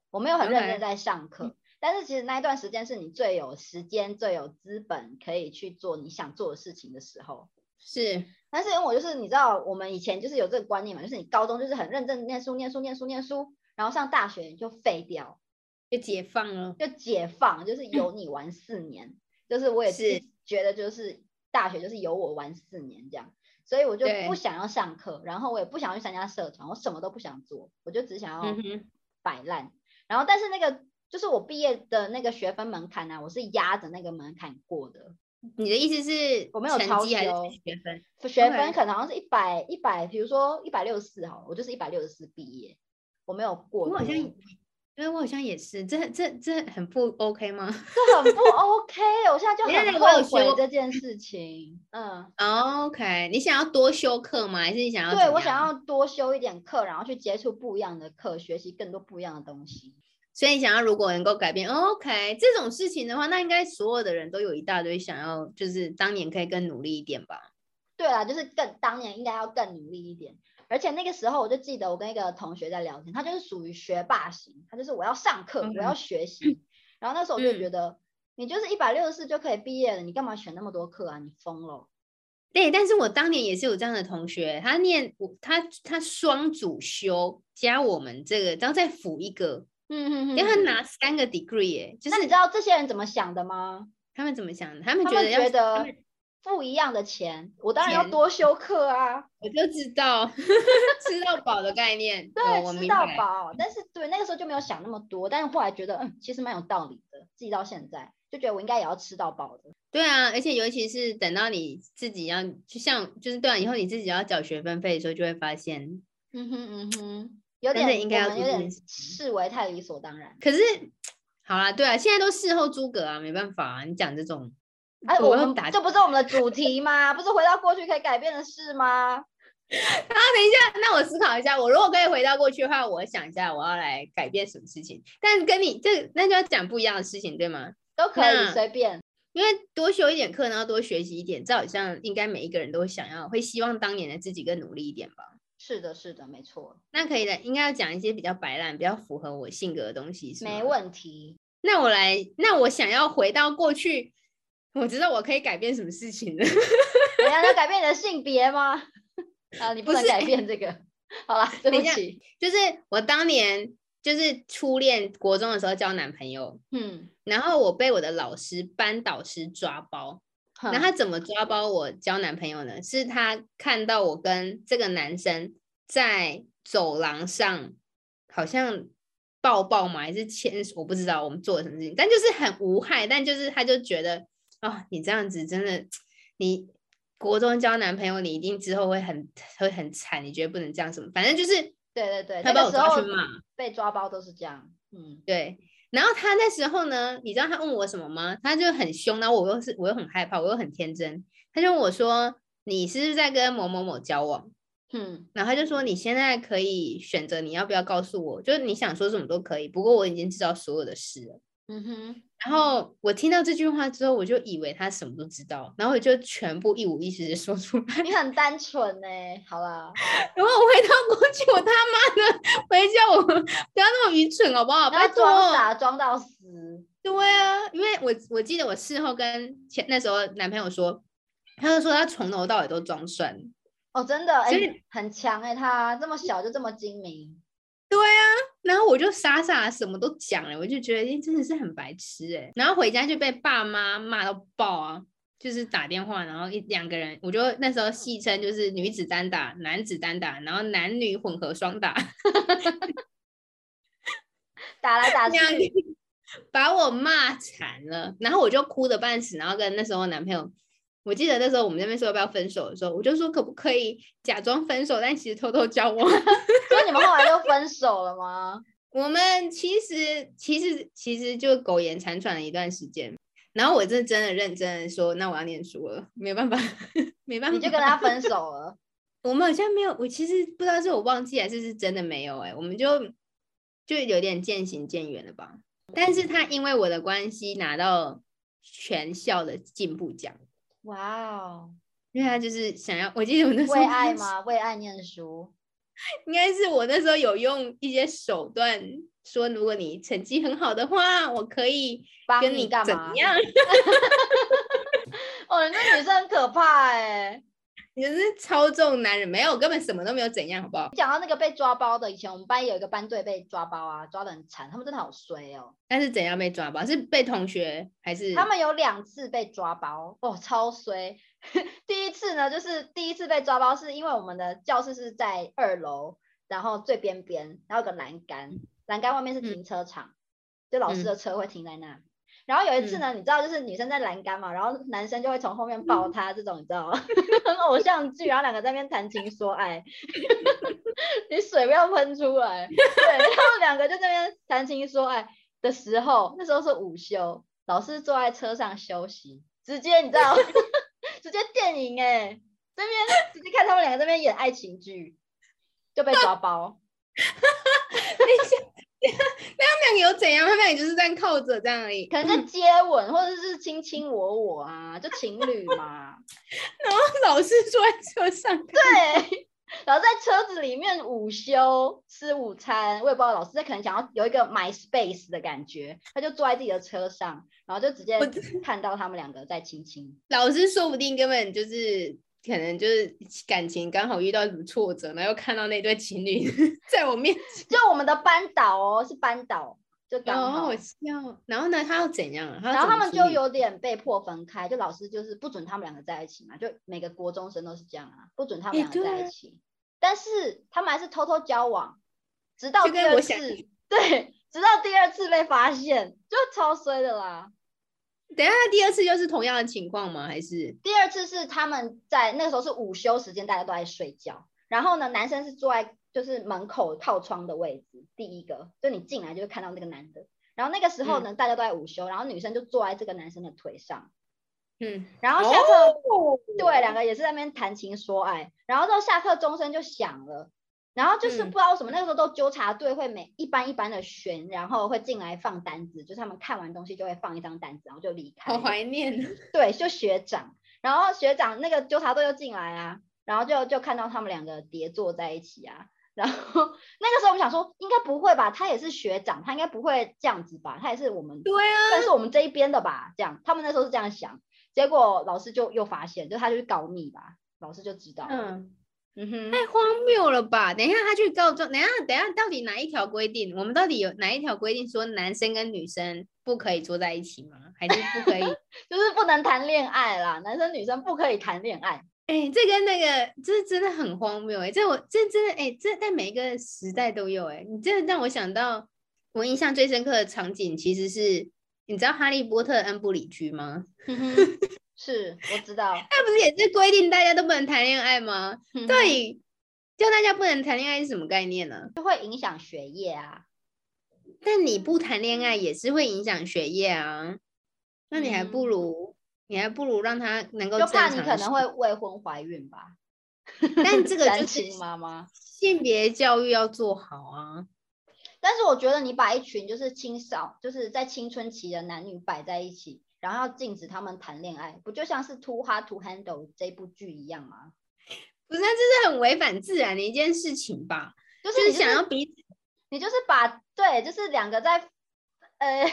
我没有很认真在上课。但是其实那一段时间是你最有时间、最有资本可以去做你想做的事情的时候。是，但是因为我就是你知道，我们以前就是有这个观念嘛，就是你高中就是很认真念书、念书、念书、念书，然后上大学就废掉，就解放了，就解放，就是有你玩四年。就是我也是觉得，就是大学就是有我玩四年这样，所以我就不想要上课，然后我也不想去参加社团，我什么都不想做，我就只想要摆烂。然后但是那个就是我毕业的那个学分门槛啊，我是压着那个门槛过的。你的意思是，我没有超修学分，学分可能好像是一百一百，比如说一百六十四好，我就是一百六十四毕业，我没有过。我好像，因为我好像也是，这这这很不 OK 吗？<laughs> 这很不 OK，我现在就 <laughs> 很后悔这件事情。嗯，OK，你想要多修课吗？还是你想要？对我想要多修一点课，然后去接触不一样的课，学习更多不一样的东西。所以想要如果能够改变，OK，这种事情的话，那应该所有的人都有一大堆想要，就是当年可以更努力一点吧？对啊，就是更当年应该要更努力一点。而且那个时候我就记得我跟一个同学在聊天，他就是属于学霸型，他就是我要上课，我要学习。然后那时候我就觉得，你就是一百六十四就可以毕业了，你干嘛选那么多课啊？你疯了？对，但是我当年也是有这样的同学，他念我他他双主修加我们这个，然后再辅一个。嗯嗯因为他拿三个 degree 哎，就是你知道这些人怎么想的吗？他们怎么想的？他们觉得觉得付一样的钱，我当然要多修课啊！<laughs> 我就知道 <laughs> 吃到饱的概念，对，吃到饱。但是对那个时候就没有想那么多，但是后来觉得嗯，其实蛮有道理的。记到现在就觉得我应该也要吃到饱的。对啊，而且尤其是等到你自己要，就像就是对啊，以后你自己要缴学分费的时候，就会发现，嗯哼嗯哼。有点，应该要有点视为太理所当然。可是，好啦，对啊，现在都事后诸葛啊，没办法啊。你讲这种，哎，我们这不是我们的主题吗？不是回到过去可以改变的事吗？<laughs> 啊，等一下，那我思考一下，我如果可以回到过去的话，我想一下我要来改变什么事情。但跟你这那就要讲不一样的事情，对吗？都可以随便，因为多修一点课，然后多学习一点，这好像应该每一个人都想要，会希望当年的自己更努力一点吧。是的，是的，没错。那可以的，应该要讲一些比较白烂、比较符合我性格的东西，是没问题。那我来，那我想要回到过去，我知道我可以改变什么事情了。你要改变你的性别吗？啊，你不能改变这个。好了，<laughs> 对不起，就是我当年就是初恋国中的时候交男朋友，嗯，然后我被我的老师班导师抓包。那他怎么抓包我交男朋友呢？是他看到我跟这个男生在走廊上，好像抱抱嘛，还是牵？我不知道我们做了什么事情，但就是很无害。但就是他就觉得，哦，你这样子真的，你国中交男朋友，你一定之后会很会很惨。你觉得不能这样什么？反正就是对对对，他把我抓去骂，被抓包都是这样。嗯，对。然后他那时候呢，你知道他问我什么吗？他就很凶，然后我又是我又很害怕，我又很天真，他就问我说：“你是不是在跟某某某交往？”嗯，然后他就说：“你现在可以选择你要不要告诉我，就是你想说什么都可以，不过我已经知道所有的事了。”嗯哼。然后我听到这句话之后，我就以为他什么都知道，然后我就全部一五一十的说出来。你很单纯呢，好了。<laughs> 然后我回到过去，我他妈的回家，我不要那么愚蠢好不好？不要装傻装到死。对啊，因为我我记得我事后跟前那时候男朋友说，他就说他从头到尾都装蒜。哦，真的，哎，很强哎，他这么小就这么精明。对啊，然后我就傻傻什么都讲了，我就觉得哎，真的是很白痴哎。然后回家就被爸妈骂到爆啊，就是打电话，然后一两个人，我就那时候戏称就是女子单打，男子单打，然后男女混合双打，<laughs> 打来打去，把我骂惨了。然后我就哭的半死，然后跟那时候男朋友。我记得那时候我们那边说要不要分手的时候，我就说可不可以假装分手，但其实偷偷交往。<laughs> 所以你们后来就分手了吗？<laughs> 我们其实其实其实就苟延残喘了一段时间。然后我真真的认真的说，那我要念书了，没办法，<laughs> 没办法，你就跟他分手了。我们好像没有，我其实不知道是我忘记还是是真的没有哎，我们就就有点渐行渐远了吧。但是他因为我的关系拿到全校的进步奖，哇哦！因为他就是想要，我记得我那时候为爱吗？为爱念书，<laughs> 应该是我那时候有用一些手段说，如果你成绩很好的话，我可以跟你干嘛？怎样？<laughs> 哦，那女生很可怕哎。你是操纵男人，没有，根本什么都没有怎样，好不好？你讲到那个被抓包的，以前我们班有一个班队被抓包啊，抓的很惨，他们真的好衰哦。但是怎样被抓包？是被同学还是？他们有两次被抓包哦，超衰。<laughs> 第一次呢，就是第一次被抓包，是因为我们的教室是在二楼，然后最边边，然后有个栏杆，栏杆外面是停车场，就老师的车会停在那。然后有一次呢，你知道，就是女生在栏杆嘛，然后男生就会从后面抱她，这种你知道吗？<laughs> 很偶像剧，然后两个在那边谈情说爱，<laughs> 你水不要喷出来。对，然后两个就在那边谈情说爱的时候，那时候是午休，老师坐在车上休息，直接你知道，<laughs> 直接电影哎，这边直接看他们两个在那边演爱情剧，就被抓包。那他们两个有怎样？他们两个就是这样靠着这样而已，可能在接吻或者是卿卿我我啊，就情侣嘛。<laughs> 然后老师坐在车上，对，<laughs> 然后在车子里面午休吃午餐。我也不知道老师在可能想要有一个 my space 的感觉，他就坐在自己的车上，然后就直接看到他们两个在亲亲。老师说不定根本就是。可能就是感情刚好遇到什么挫折，然后又看到那对情侣 <laughs> 在我面前，就我们的班导哦，是班导，就刚好笑。然后呢，他要怎样？然后他们就有点被迫分开，就老师就是不准他们两个在一起嘛，就每个国中生都是这样啊，不准他们两个在一起。但是他们还是偷偷交往，直到第二次，<laughs> 对，直到第二次被发现，就超衰的啦。等下，第二次又是同样的情况吗？还是第二次是他们在那个时候是午休时间，大家都在睡觉。然后呢，男生是坐在就是门口靠窗的位置，第一个就你进来就会看到那个男的。然后那个时候呢，大家都在午休，然后女生就坐在这个男生的腿上。嗯，<laughs> 然后下课，对，两个也是在那边谈情说爱。然后到下课钟声就响了。然后就是不知道为什么，那个时候都纠察队会每一班一班的巡，然后会进来放单子，就是他们看完东西就会放一张单子，然后就离开。好怀念。<laughs> 对，就学长，然后学长那个纠察队就进来啊，然后就就看到他们两个叠坐在一起啊，然后那个时候我们想说，应该不会吧，他也是学长，他应该不会这样子吧，他也是我们，对啊，但是我们这一边的吧，这样，他们那时候是这样想，结果老师就又发现，就他就去告密吧，老师就知道。嗯。太荒谬了吧！等一下他去告状，等下等下到底哪一条规定？我们到底有哪一条规定说男生跟女生不可以坐在一起吗？还是不可以？<laughs> 就是不能谈恋爱啦，男生女生不可以谈恋爱。哎，这跟那个这真的很荒谬哎！这我这真的哎，这在每一个时代都有哎。你这让我想到我印象最深刻的场景，其实是你知道哈利波特恩布里居吗？<laughs> 是，我知道，那不是也是规定大家都不能谈恋爱吗？对，叫大家不能谈恋爱是什么概念呢？就会影响学业啊。但你不谈恋爱也是会影响学业啊。那你还不如，你还不如让他能够就怕你可能会未婚怀孕吧。<laughs> 但这个 <laughs> 就是妈妈性别教育要做好啊。但是我觉得你把一群就是青少，就是在青春期的男女摆在一起。然后要禁止他们谈恋爱，不就像是《Too Hard to Handle》这部剧一样吗？不是，这是很违反自然的一件事情吧？就是想要彼此，你就是把对，就是两个在呃，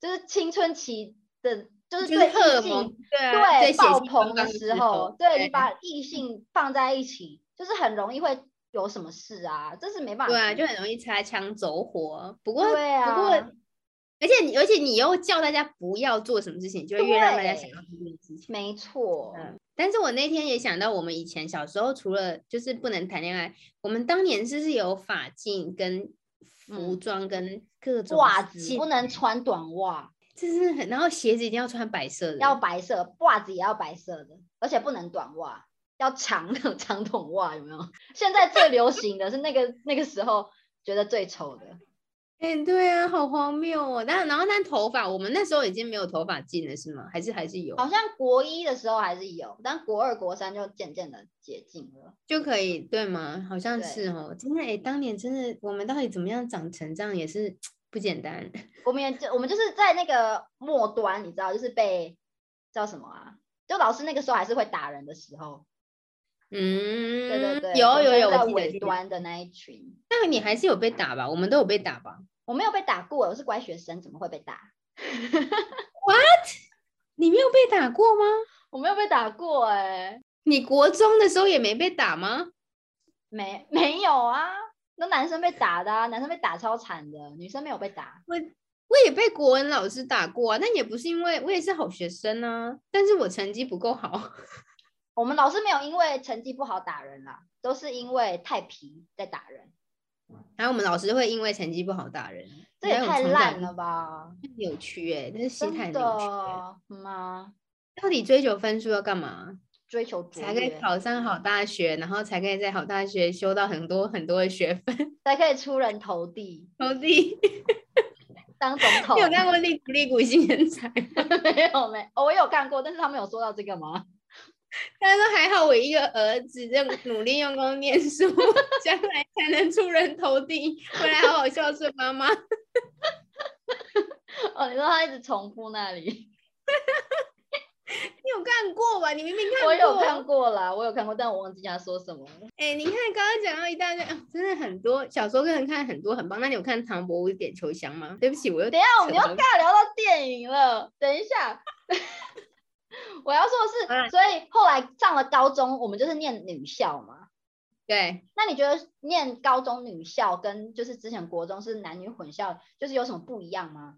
就是青春期的，就是对异性对爆棚的时候，对你把异性放在一起，就是很容易会有什么事啊？这是没办法，对啊，就很容易擦枪走火。不过，对啊，不过。而且你，而且你又叫大家不要做什么事情，就会越让大家想要做这件事情。没错。嗯。但是我那天也想到，我们以前小时候除了就是不能谈恋爱，我们当年是是有法镜跟服装跟各种袜子，不能穿短袜，就是很，然后鞋子一定要穿白色的，要白色，袜子也要白色的，而且不能短袜，要长的 <laughs> 长筒袜，有没有？现在最流行的是那个那个时候觉得最丑的。哎，对啊，好荒谬哦！但然后但头发，我们那时候已经没有头发禁了，是吗？还是还是有？好像国一的时候还是有，但国二、国三就渐渐的解禁了，就可以对吗？好像是哦。真的哎，当年真的，我们到底怎么样长成这样也是不简单。我们也就我们就是在那个末端，你知道，就是被叫什么啊？就老师那个时候还是会打人的时候。嗯，对对对，有有有，在尾端的那一群。那你还是有被打吧？我们都有被打吧？我没有被打过，我是乖学生，怎么会被打？What？你没有被打过吗？我没有被打过哎。你国中的时候也没被打吗？没没有啊，那男生被打的，啊，男生被打超惨的，女生没有被打。我我也被国文老师打过啊，但也不是因为我也是好学生啊，但是我成绩不够好。我们老师没有因为成绩不好打人啦，都是因为太皮在打人。然后我们老师会因为成绩不好打人，这也太烂了吧？扭曲哎，这是心态扭曲吗？到底追求分数要干嘛？追求才可以考上好大学，然后才可以在好大学修到很多很多的学分，才可以出人头地。头地 <laughs> 当总统？<laughs> 你有看过《利利古新人才》？<laughs> 没有没，我有看过，但是他们有说到这个吗？<laughs> 他说：“还好我一个儿子，用努力用功念书，将来才能出人头地，回来好好孝顺妈妈。<laughs> ”哦，你说他一直重复那里？<laughs> 你有看过吧？你明明看过。我有看过啦，我有看过，但我忘记他说什么了。哎，你看刚刚讲到一大堆，真的很多小时候跟人看很多很棒。那你有看《唐伯虎点秋香》吗？对不起，我又等一下，我们要尬聊到电影了。等一下。<laughs> 我要说的是，所以后来上了高中，我们就是念女校嘛。对，那你觉得念高中女校跟就是之前国中是男女混校，就是有什么不一样吗？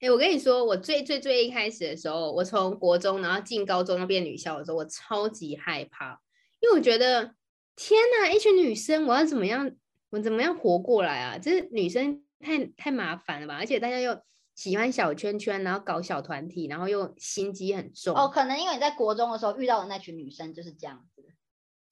哎，我跟你说，我最最最一开始的时候，我从国中然后进高中那变女校的时候，我超级害怕，因为我觉得天哪，一群女生，我要怎么样，我怎么样活过来啊？就是女生太太麻烦了吧，而且大家又。喜欢小圈圈，然后搞小团体，然后又心机很重。哦，可能因为你在国中的时候遇到的那群女生就是这样子，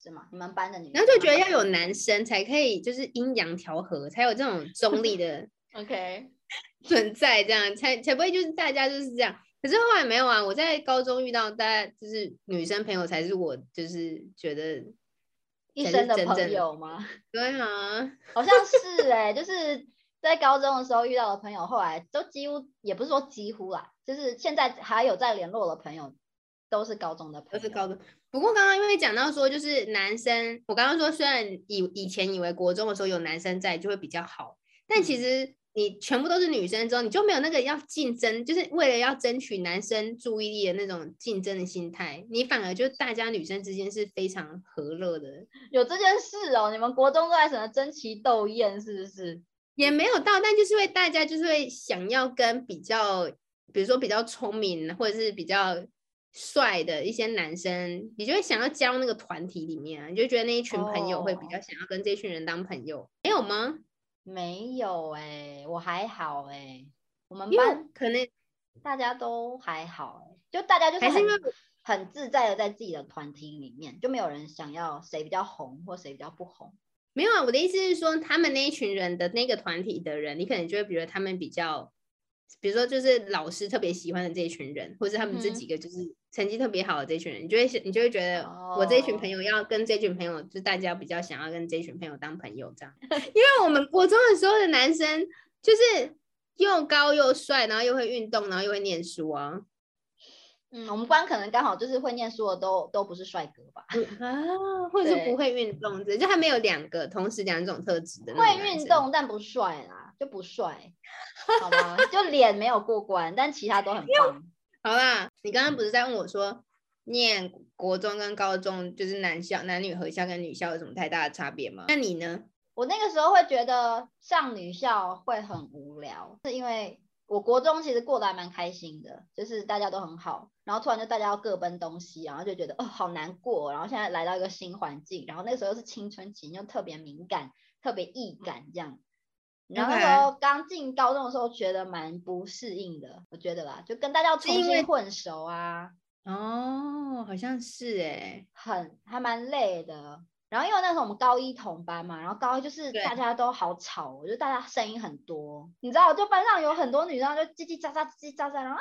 是吗？你们班的女生，然后就觉得要有男生才可以，就是阴阳调和，才有这种中立的 <laughs> OK <laughs> 存在，这样才才不会就是大家就是这样。可是后来没有啊，我在高中遇到大家就是女生朋友，才是我就是觉得一生的朋友吗？<laughs> 对啊，好像是哎，就是。在高中的时候遇到的朋友，后来都几乎也不是说几乎啦，就是现在还有在联络的朋友，都是高中的朋友。都是高中。不过刚刚因为讲到说，就是男生，我刚刚说虽然以以前以为国中的时候有男生在就会比较好，但其实你全部都是女生之后，你就没有那个要竞争，就是为了要争取男生注意力的那种竞争的心态，你反而就大家女生之间是非常和乐的。有这件事哦，你们国中都在什么争奇斗艳，是不是？也没有到，但就是会大家就是会想要跟比较，比如说比较聪明或者是比较帅的一些男生，你就会想要加入那个团体里面啊，你就觉得那一群朋友会比较想要跟这群人当朋友，没有吗？没有哎，我还好哎，我们班可能大家都还好哎，就大家就是很很自在的在自己的团体里面，就没有人想要谁比较红或谁比较不红。没有啊，我的意思是说，他们那一群人的那个团体的人，你可能就会觉得他们比较，比如说就是老师特别喜欢的这一群人，或者他们这几个就是成绩特别好的这群人，你就会你就会觉得我这一群朋友要跟这群朋友，就大家比较想要跟这群朋友当朋友这样。<laughs> 因为我们国中的时候的男生就是又高又帅，然后又会运动，然后又会念书啊。嗯，我们班可能刚好就是会念书的都都不是帅哥吧？啊，或者是不会运动的，就还没有两个同时两种特质的。会运动但不帅啦，就不帅，好吗？就脸没有过关，但其他都很棒。好啦，你刚刚不是在问我说，念国中跟高中就是男校、男女合校跟女校有什么太大的差别吗？那你呢？我那个时候会觉得上女校会很无聊，是因为。我国中其实过得还蛮开心的，就是大家都很好，然后突然就大家要各奔东西，然后就觉得哦好难过，然后现在来到一个新环境，然后那个时候又是青春期，又特别敏感，特别易感这样，然后那时候刚进高中的时候觉得蛮不适应的，我觉得啦，就跟大家重新混熟啊，哦，好像是哎，很还蛮累的，然后因为那时候我们高一同班嘛，然后高一就是大家都好吵，我觉得大家声音很多，你知道，就班上有很多女生就叽叽喳喳叽叽喳喳，然后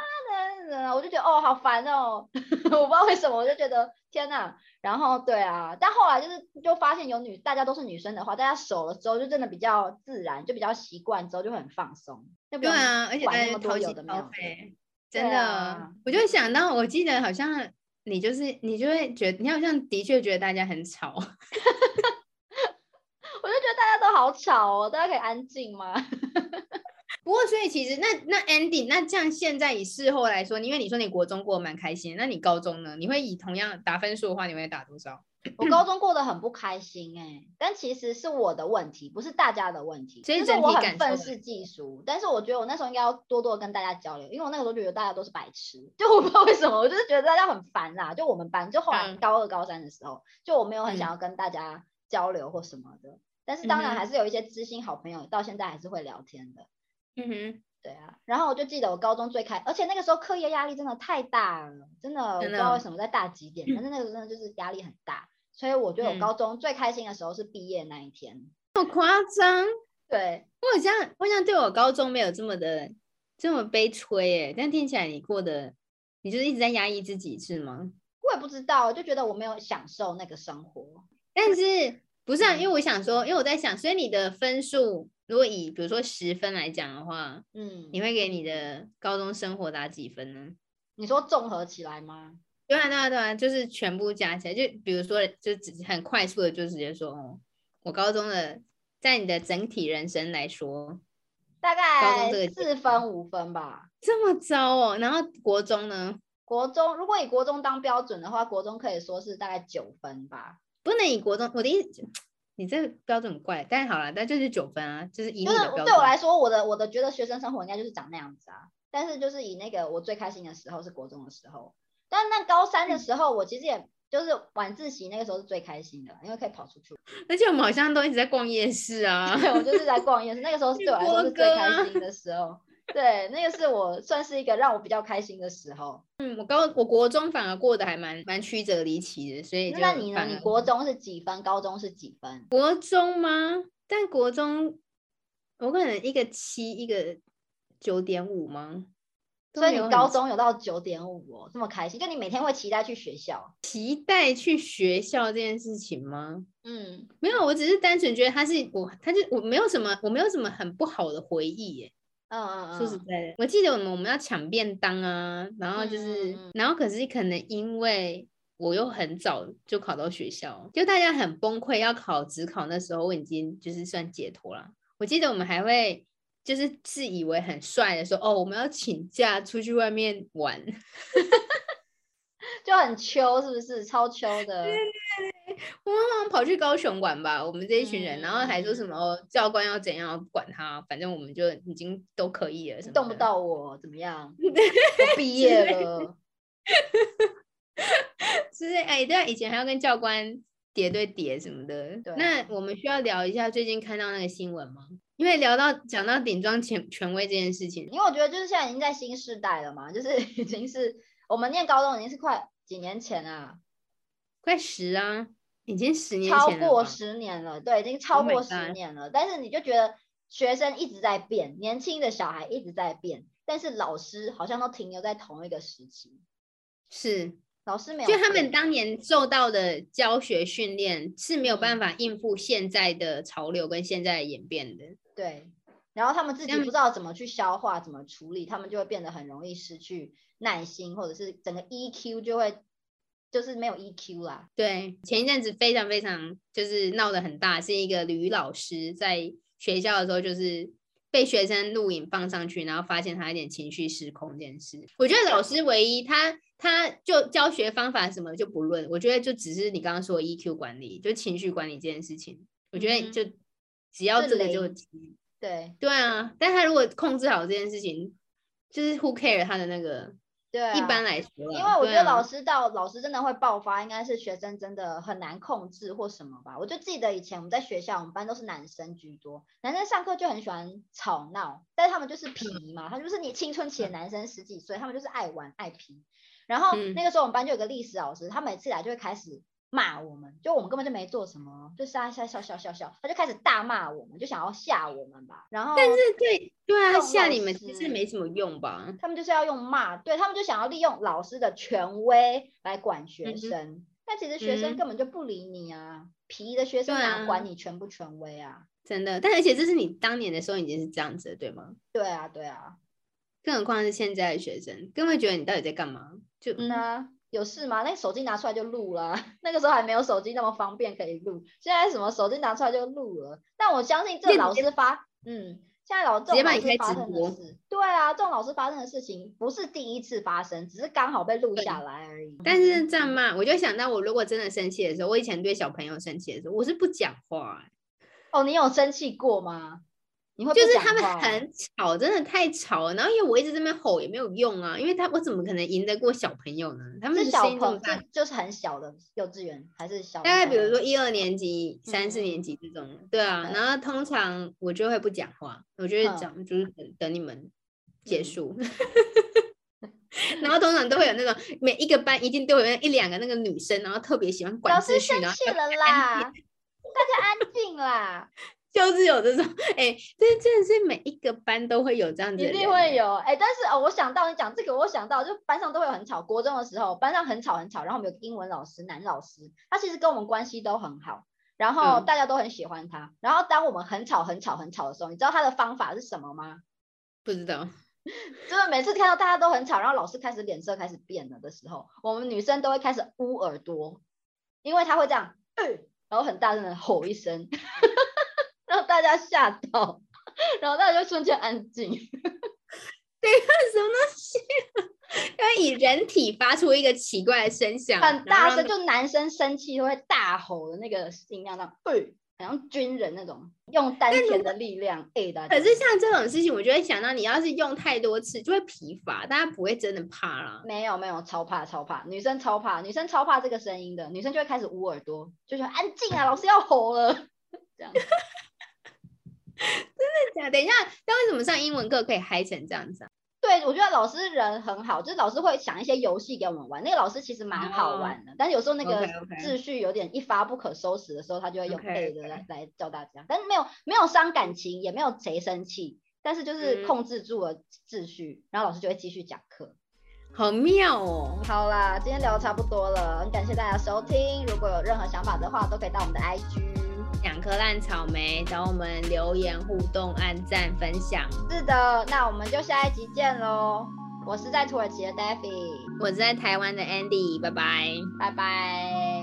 啊，我就觉得哦好烦哦，<laughs> 我不知道为什么，我就觉得天呐。然后对啊，但后来就是就发现有女，大家都是女生的话，大家熟了之后就真的比较自然，就比较习惯之后就很放松。对啊，而且大家掏心掏肺，真的，我就想到，我记得好像。你就是你就会觉得你好像的确觉得大家很吵，<laughs> 我就觉得大家都好吵哦，大家可以安静吗？<laughs> 不过所以其实那那 Andy 那这样现在以事后来说，因为你说你国中过得蛮开心，那你高中呢？你会以同样打分数的话，你会打多少？我高中过得很不开心哎，但其实是我的问题，不是大家的问题。所以我很愤世嫉俗，但是我觉得我那时候应该要多多跟大家交流，因为我那个时候觉得大家都是白痴，就我不知道为什么，我就是觉得大家很烦啦。就我们班，就后来高二、高三的时候，就我没有很想要跟大家交流或什么的。但是当然还是有一些知心好朋友，到现在还是会聊天的。嗯哼，对啊。然后我就记得我高中最开，而且那个时候课业压力真的太大了，真的我不知道为什么在大几点，但是那个时候真的就是压力很大。所以我觉得我高中最开心的时候是毕业那一天，好夸张。对，我好像我像对我高中没有这么的这么悲催哎，但听起来你过的，你就是一直在压抑自己是吗？我也不知道，就觉得我没有享受那个生活。但是不是啊？因为我想说，因为我在想，所以你的分数如果以比如说十分来讲的话，嗯，你会给你的高中生活打几分呢？你说综合起来吗？对啊，对啊，对啊，就是全部加起来，就比如说，就只很快速的，就直接说，哦，我高中的，在你的整体人生来说，大概四分五分吧，这么糟哦。然后国中呢？国中如果以国中当标准的话，国中可以说是大概九分吧。不能以国中，我的意思，你这个标准很怪，但是好了，但就是九分啊，就是以就是对我来说，我的我的觉得学生生活应该就是长那样子啊。但是就是以那个我最开心的时候是国中的时候。但那高三的时候，我其实也就是晚自习那个时候是最开心的，因为可以跑出去。而且我们好像都一直在逛夜市啊。<laughs> 对，我就是在逛夜市，那个时候是对我来说是最开心的时候。对，那个是我算是一个让我比较开心的时候。嗯，我高我国中反而过得还蛮蛮曲折离奇的，所以那你呢？你国中是几分？高中是几分？国中吗？但国中我可能一个七，一个九点五吗？所以你高中有到九点五哦，这么开心？就你每天会期待去学校？期待去学校这件事情吗？嗯，没有，我只是单纯觉得他是我，他就我没有什么，我没有什么很不好的回忆耶。嗯嗯嗯。说实在的，我记得我们我们要抢便当啊，然后就是，然后可是可能因为我又很早就考到学校，就大家很崩溃要考职考那时候，我已经就是算解脱了。我记得我们还会。就是自以为很帅的说哦，我们要请假出去外面玩，就很秋，是不是超秋的？对对对，我们跑去高雄玩吧，我们这一群人，然后还说什么教官要怎样，不管他，反正我们就已经都可以了，动不到我怎么样？<laughs> 我毕业了，<laughs> 是哎，对啊，以前还要跟教官叠对叠什么的。那我们需要聊一下最近看到那个新闻吗？因为聊到讲到顶装权权威这件事情，因为我觉得就是现在已经在新时代了嘛，就是已经是我们念高中已经是快几年前啊，快十啊，已经十年超过十年了，对，已经超过十年了。但是你就觉得学生一直在变，年轻的小孩一直在变，但是老师好像都停留在同一个时期，是。老师没有，就他们当年受到的教学训练是没有办法应付现在的潮流跟现在的演变的。对，然后他们自己不知道怎么去消化、怎么处理，他们就会变得很容易失去耐心，或者是整个 EQ 就会就是没有 EQ 啦。对，前一阵子非常非常就是闹得很大，是一个女老师在学校的时候就是被学生录影放上去，然后发现他有点情绪失控这件事。我觉得老师唯一他。他就教学方法什么就不论，我觉得就只是你刚刚说 EQ 管理，就情绪管理这件事情，我觉得就只要这个就对对啊。但他如果控制好这件事情，就是 Who care 他的那个对，一般来说，因为我觉得老师到老师真的会爆发，应该是学生真的很难控制或什么吧。我就记得以前我们在学校，我们班都是男生居多，男生上课就很喜欢吵闹，但是他们就是皮嘛，他就是你青春期的男生十几岁，他们就是爱玩爱皮。然后那个时候我们班就有个历史老师，他每次来就会开始骂我们，就我们根本就没做什么，就笑笑笑笑笑笑，他就开始大骂我们，就想要吓我们吧。然后，但是对对啊，吓你们其实没什么用吧？他们就是要用骂，对他们就想要利用老师的权威来管学生。但其实学生根本就不理你啊，皮的学生哪管你权不权威啊？真的，但而且这是你当年的时候已经是这样子，对吗？对啊，对啊。更何况是现在的学生，根本觉得你到底在干嘛？就嗯啊。有事吗？那手机拿出来就录了。<laughs> 那个时候还没有手机那么方便可以录，现在什么手机拿出来就录了。但我相信这老师发，嗯，现在老这种老师发生的事，对啊，这种老师发生的事情不是第一次发生，只是刚好被录下来而已。但是这样嘛，我就想到我如果真的生气的时候，我以前对小朋友生气的时候，我是不讲话。哦，你有生气过吗？就是他们很吵，真的太吵了。然后因为我一直在那边吼也没有用啊，因为他我怎么可能赢得过小朋友呢？他们小朋友就是很小的幼稚园还是小，大概比如说一二年级、三四年级这种，对啊。然后通常我就会不讲话，我就会讲，就是等等你们结束。<laughs> 然后通常都会有那种每一个班一定都有一两个那个女生，然后特别喜欢管秩序，然后了啦，<laughs> 大家安静啦。就是有这种，哎，这真的是每一个班都会有这样子，一定会有，哎，但是哦，我想到你讲这个，我想到就班上都会有很吵，国中的时候班上很吵很吵，然后我们有英文老师，男老师，他其实跟我们关系都很好，然后大家都很喜欢他，然后当我们很吵很吵很吵的时候，你知道他的方法是什么吗？不知道，<laughs> 就是每次看到大家都很吵，然后老师开始脸色开始变了的时候，我们女生都会开始捂耳朵，因为他会这样，然后很大声的吼一声。<laughs> 家吓到，然后大家就瞬间安静。对，什么东西？<laughs> 要以人体发出一个奇怪的声响，很大声，就男生生气会大吼的那个音量，那对，好像军人那种用丹田的力量。哎的。可是像这种事情，我就会想到，你要是用太多次，就会疲乏，大家不会真的怕了。没有没有，超怕超怕，女生超怕，女生超怕这个声音的，女生就会开始捂耳朵，就说安静啊，老师要吼了，<laughs> 这样。真的假？等一下，但为什么上英文课可以嗨成这样子啊？对，我觉得老师人很好，就是老师会想一些游戏给我们玩。那个老师其实蛮好玩的，但是有时候那个秩序有点一发不可收拾的时候，他就会用 A 的来来教大家。但是没有没有伤感情，也没有谁生气，但是就是控制住了秩序，然后老师就会继续讲课。好妙哦！好啦，今天聊的差不多了，很感谢大家收听。如果有任何想法的话，都可以到我们的 IG。两颗烂草莓，找我们留言互动、按赞、分享。是的，那我们就下一集见喽！我是在土耳其的 Daffy，我是在台湾的 Andy，拜拜，拜拜。